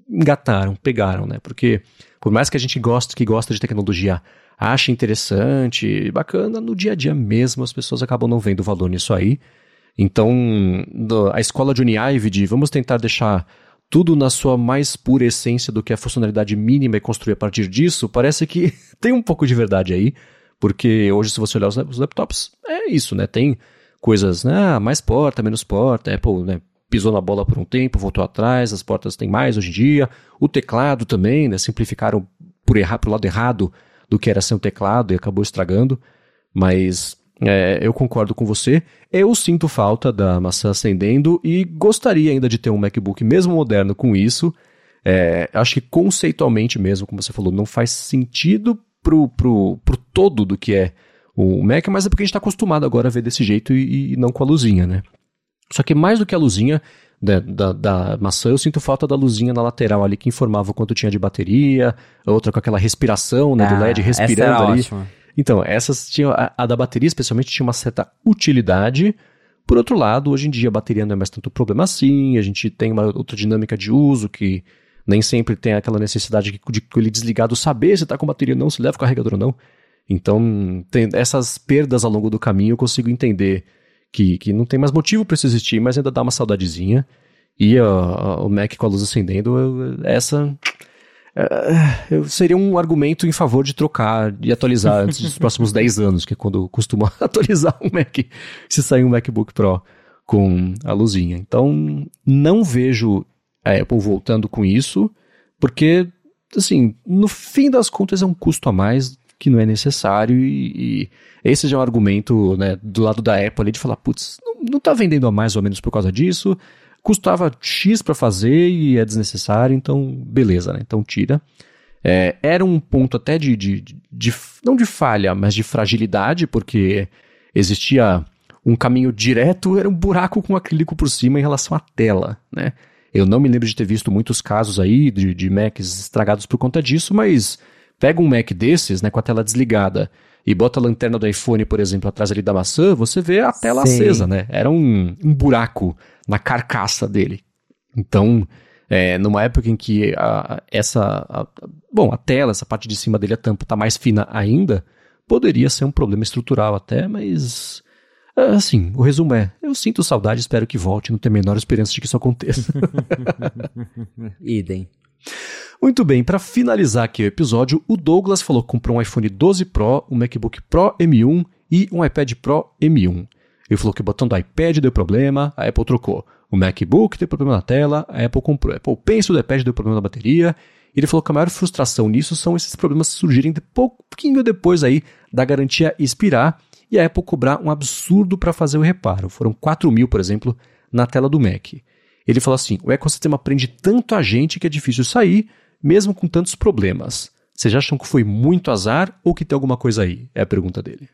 engataram, pegaram, né? Porque por mais que a gente goste, que gosta de tecnologia, ache interessante, bacana, no dia a dia mesmo as pessoas acabam não vendo valor nisso aí. Então, a escola de Uniive de vamos tentar deixar tudo na sua mais pura essência do que a funcionalidade mínima e construir a partir disso, parece que tem um pouco de verdade aí, porque hoje se você olhar os laptops, é isso, né? Tem coisas, né? mais porta, menos porta, Apple, né? Pisou na bola por um tempo, voltou atrás, as portas têm mais hoje em dia. O teclado também, né, simplificaram por errar pro lado errado do que era ser um teclado e acabou estragando. Mas é, eu concordo com você. Eu sinto falta da maçã acendendo e gostaria ainda de ter um MacBook mesmo moderno com isso. É, acho que conceitualmente mesmo, como você falou, não faz sentido pro, pro, pro todo do que é o Mac, mas é porque a gente está acostumado agora a ver desse jeito e, e não com a luzinha, né? Só que mais do que a luzinha da, né, da, da, maçã, eu sinto falta da luzinha na lateral ali que informava o quanto tinha de bateria, outra com aquela respiração né, ah, do LED respirando ali. Ótima. Então, essas tinham. A, a, da bateria, especialmente, tinha uma certa utilidade. Por outro lado, hoje em dia a bateria não é mais tanto problema assim, a gente tem uma outra dinâmica de uso que nem sempre tem aquela necessidade de, de ele desligado saber se está com bateria ou não, se leva o carregador ou não. Então, tem essas perdas ao longo do caminho eu consigo entender que, que não tem mais motivo para isso existir, mas ainda dá uma saudadezinha. E uh, o Mac com a luz acendendo, eu, essa uh, seria um argumento em favor de trocar e atualizar antes dos próximos 10 anos, que é quando costuma atualizar um Mac, se sair um MacBook Pro com a luzinha. Então, não vejo a Apple voltando com isso, porque, assim, no fim das contas é um custo a mais que não é necessário e, e esse já é um argumento né, do lado da Apple ali de falar, putz, não, não tá vendendo a mais ou menos por causa disso, custava X para fazer e é desnecessário, então beleza, né? Então tira. É, era um ponto até de, de, de, não de falha, mas de fragilidade, porque existia um caminho direto, era um buraco com acrílico por cima em relação à tela, né? Eu não me lembro de ter visto muitos casos aí de, de Macs estragados por conta disso, mas pega um Mac desses, né, com a tela desligada, e bota a lanterna do iPhone, por exemplo, atrás ali da maçã, você vê a tela Sim. acesa, né? Era um, um buraco na carcaça dele. Então, é, numa época em que a, essa. A, bom, a tela, essa parte de cima dele, a tampa, tá mais fina ainda, poderia ser um problema estrutural até, mas. Assim, o resumo é: eu sinto saudade, espero que volte, não tenho a menor esperança de que isso aconteça. Idem. Muito bem, para finalizar aqui o episódio, o Douglas falou que comprou um iPhone 12 Pro, um MacBook Pro M1 e um iPad Pro M1. Ele falou que o botão do iPad deu problema, a Apple trocou. O MacBook deu problema na tela, a Apple comprou. A Apple Pencil do iPad deu problema na bateria. Ele falou que a maior frustração nisso são esses problemas surgirem de pouquinho depois aí da garantia expirar e a Apple cobrar um absurdo para fazer o reparo. Foram 4 mil, por exemplo, na tela do Mac. Ele falou assim: o ecossistema prende tanto a gente que é difícil sair, mesmo com tantos problemas. Vocês acham que foi muito azar ou que tem alguma coisa aí? É a pergunta dele.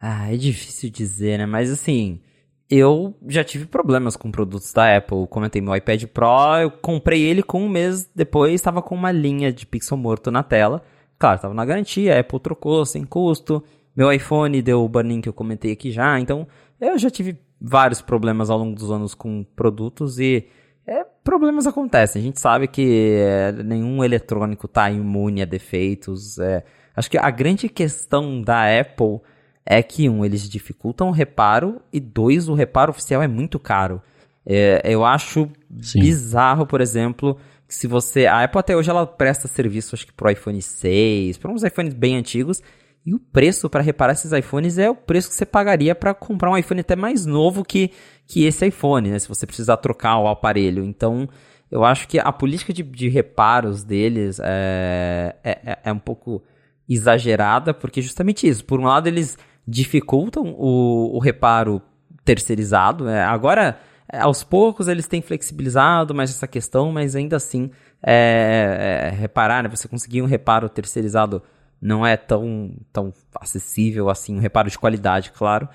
Ah, é difícil dizer, né? Mas assim, eu já tive problemas com produtos da Apple. Comentei meu iPad Pro, eu comprei ele com um mês depois, estava com uma linha de pixel morto na tela. Claro, estava na garantia, a Apple trocou sem custo. Meu iPhone deu o burn-in que eu comentei aqui já. Então, eu já tive vários problemas ao longo dos anos com produtos e é problemas acontecem. A gente sabe que é, nenhum eletrônico está imune a defeitos. É. Acho que a grande questão da Apple é que, um, eles dificultam o reparo, e dois, o reparo oficial é muito caro. É, eu acho Sim. bizarro, por exemplo, que se você. A Apple até hoje ela presta serviço, acho que pro iPhone 6, para uns iPhones bem antigos. E o preço para reparar esses iPhones é o preço que você pagaria para comprar um iPhone até mais novo que, que esse iPhone, né? Se você precisar trocar o aparelho. Então, eu acho que a política de, de reparos deles é, é, é um pouco exagerada, porque justamente isso. Por um lado, eles dificultam o, o reparo terceirizado. Né? Agora, aos poucos, eles têm flexibilizado mais essa questão, mas ainda assim, é, é, reparar, né? você conseguir um reparo terceirizado não é tão, tão acessível assim, um reparo de qualidade, claro.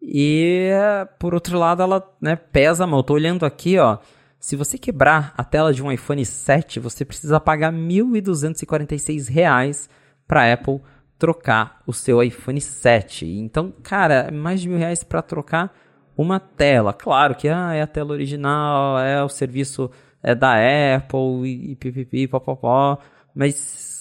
E, por outro lado, ela né, pesa mal. Eu tô olhando aqui, ó. Se você quebrar a tela de um iPhone 7, você precisa pagar R$ 1.246 para a Apple trocar o seu iPhone 7. Então, cara, mais de mil reais para trocar uma tela. Claro que ah, é a tela original, é o serviço é da Apple e pipipi, popopó, mas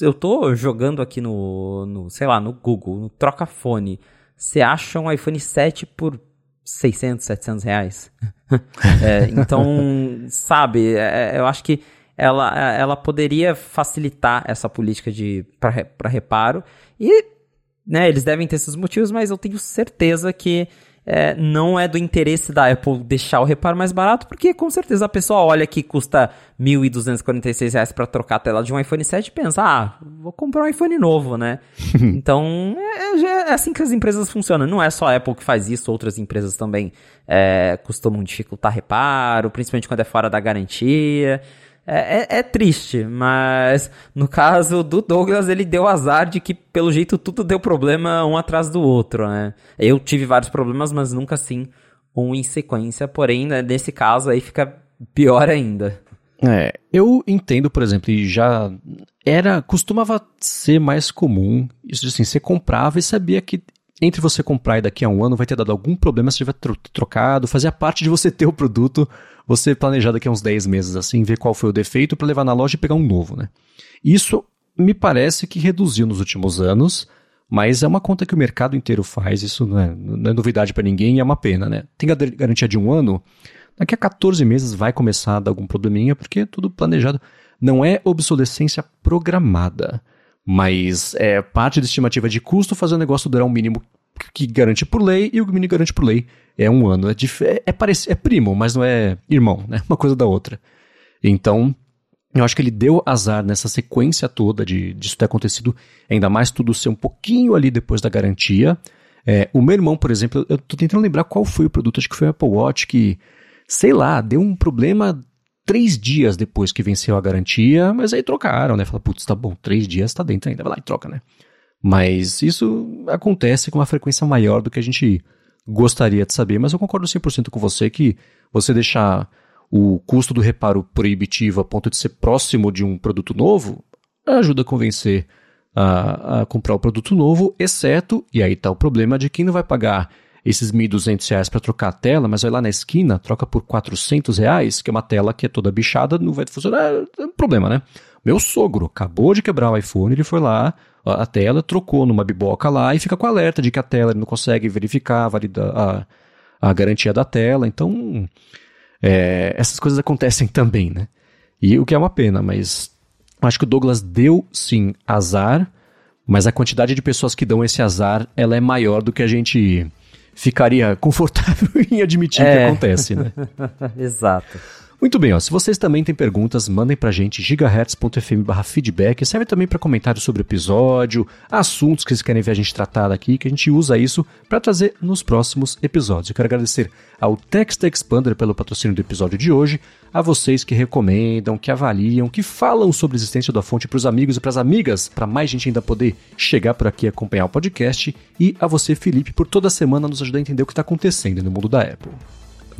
eu tô jogando aqui no, no, sei lá, no Google, no Trocafone. Você acha um iPhone 7 por 600, 700 reais? é, então, sabe, é, é, eu acho que ela, ela poderia facilitar essa política de para reparo e né, eles devem ter esses motivos, mas eu tenho certeza que é, não é do interesse da Apple deixar o reparo mais barato, porque com certeza a pessoa olha que custa R$ 1.246 para trocar a tela de um iPhone 7 e pensa, ah, vou comprar um iPhone novo, né? então, é, é, assim que as empresas funcionam. Não é só a Apple que faz isso, outras empresas também é, costumam dificultar reparo, principalmente quando é fora da garantia. É, é, é, triste, mas no caso do Douglas, ele deu azar de que, pelo jeito, tudo deu problema um atrás do outro, né? Eu tive vários problemas, mas nunca assim um em sequência, porém, né, nesse caso aí fica pior ainda. É, eu entendo, por exemplo, e já era, costumava ser mais comum, isso assim, você comprava e sabia que entre você comprar e daqui a um ano vai ter dado algum problema se tiver trocado, fazia parte de você ter o produto você planejar daqui a uns 10 meses assim, ver qual foi o defeito para levar na loja e pegar um novo, né? Isso me parece que reduziu nos últimos anos, mas é uma conta que o mercado inteiro faz, isso não é, não é novidade para ninguém e é uma pena, né? Tem a garantia de um ano, daqui a 14 meses vai começar a dar algum probleminha, porque é tudo planejado. Não é obsolescência programada, mas é parte da estimativa de custo fazer o negócio durar um mínimo que garante por lei e o mini garante por lei é um ano. É, é, é, parecido, é primo, mas não é irmão, né? Uma coisa da outra. Então, eu acho que ele deu azar nessa sequência toda de disso ter acontecido, ainda mais tudo ser um pouquinho ali depois da garantia. É, o meu irmão, por exemplo, eu tô tentando lembrar qual foi o produto, acho que foi o Apple Watch que, sei lá, deu um problema três dias depois que venceu a garantia, mas aí trocaram, né? Fala, putz, tá bom, três dias tá dentro ainda, vai lá e troca, né? Mas isso acontece com uma frequência maior do que a gente gostaria de saber. Mas eu concordo 100% com você que você deixar o custo do reparo proibitivo a ponto de ser próximo de um produto novo ajuda a convencer a, a comprar o produto novo, exceto, e aí está o problema de quem não vai pagar esses 1.200 reais para trocar a tela, mas vai lá na esquina, troca por 400 reais, que é uma tela que é toda bichada, não vai funcionar, é um problema, né? Meu sogro acabou de quebrar o iPhone, ele foi lá, a tela, trocou numa biboca lá e fica com alerta de que a tela ele não consegue verificar valida, a, a garantia da tela. Então, é, essas coisas acontecem também, né? E o que é uma pena, mas acho que o Douglas deu sim azar, mas a quantidade de pessoas que dão esse azar ela é maior do que a gente ficaria confortável em admitir é. que acontece, né? Exato. Muito bem, ó, se vocês também têm perguntas, mandem pra gente gigahertz.fm feedback, serve também para comentários sobre o episódio, assuntos que vocês querem ver a gente tratar aqui, que a gente usa isso para trazer nos próximos episódios. Eu quero agradecer ao Text Expander pelo patrocínio do episódio de hoje, a vocês que recomendam, que avaliam, que falam sobre a existência da fonte para os amigos e para as amigas, para mais gente ainda poder chegar por aqui e acompanhar o podcast, e a você, Felipe, por toda semana nos ajudar a entender o que está acontecendo no mundo da Apple.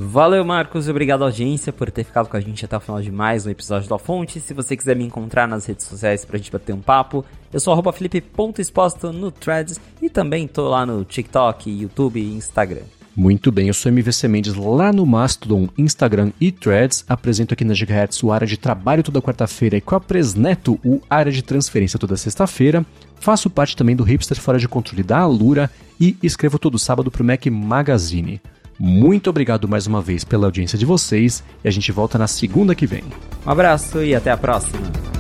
Valeu, Marcos. Obrigado, audiência, por ter ficado com a gente até o final de mais um episódio da Fonte. Se você quiser me encontrar nas redes sociais pra gente bater um papo, eu sou felipe.exposto no Threads e também tô lá no TikTok, YouTube e Instagram. Muito bem, eu sou MVC Mendes lá no Mastodon, Instagram e Threads. Apresento aqui na Gigahertz o área de trabalho toda quarta-feira e com a Presneto o área de transferência toda sexta-feira. Faço parte também do Hipster Fora de Controle da Alura e escrevo todo sábado para o Mac Magazine. Muito obrigado mais uma vez pela audiência de vocês e a gente volta na segunda que vem. Um abraço e até a próxima.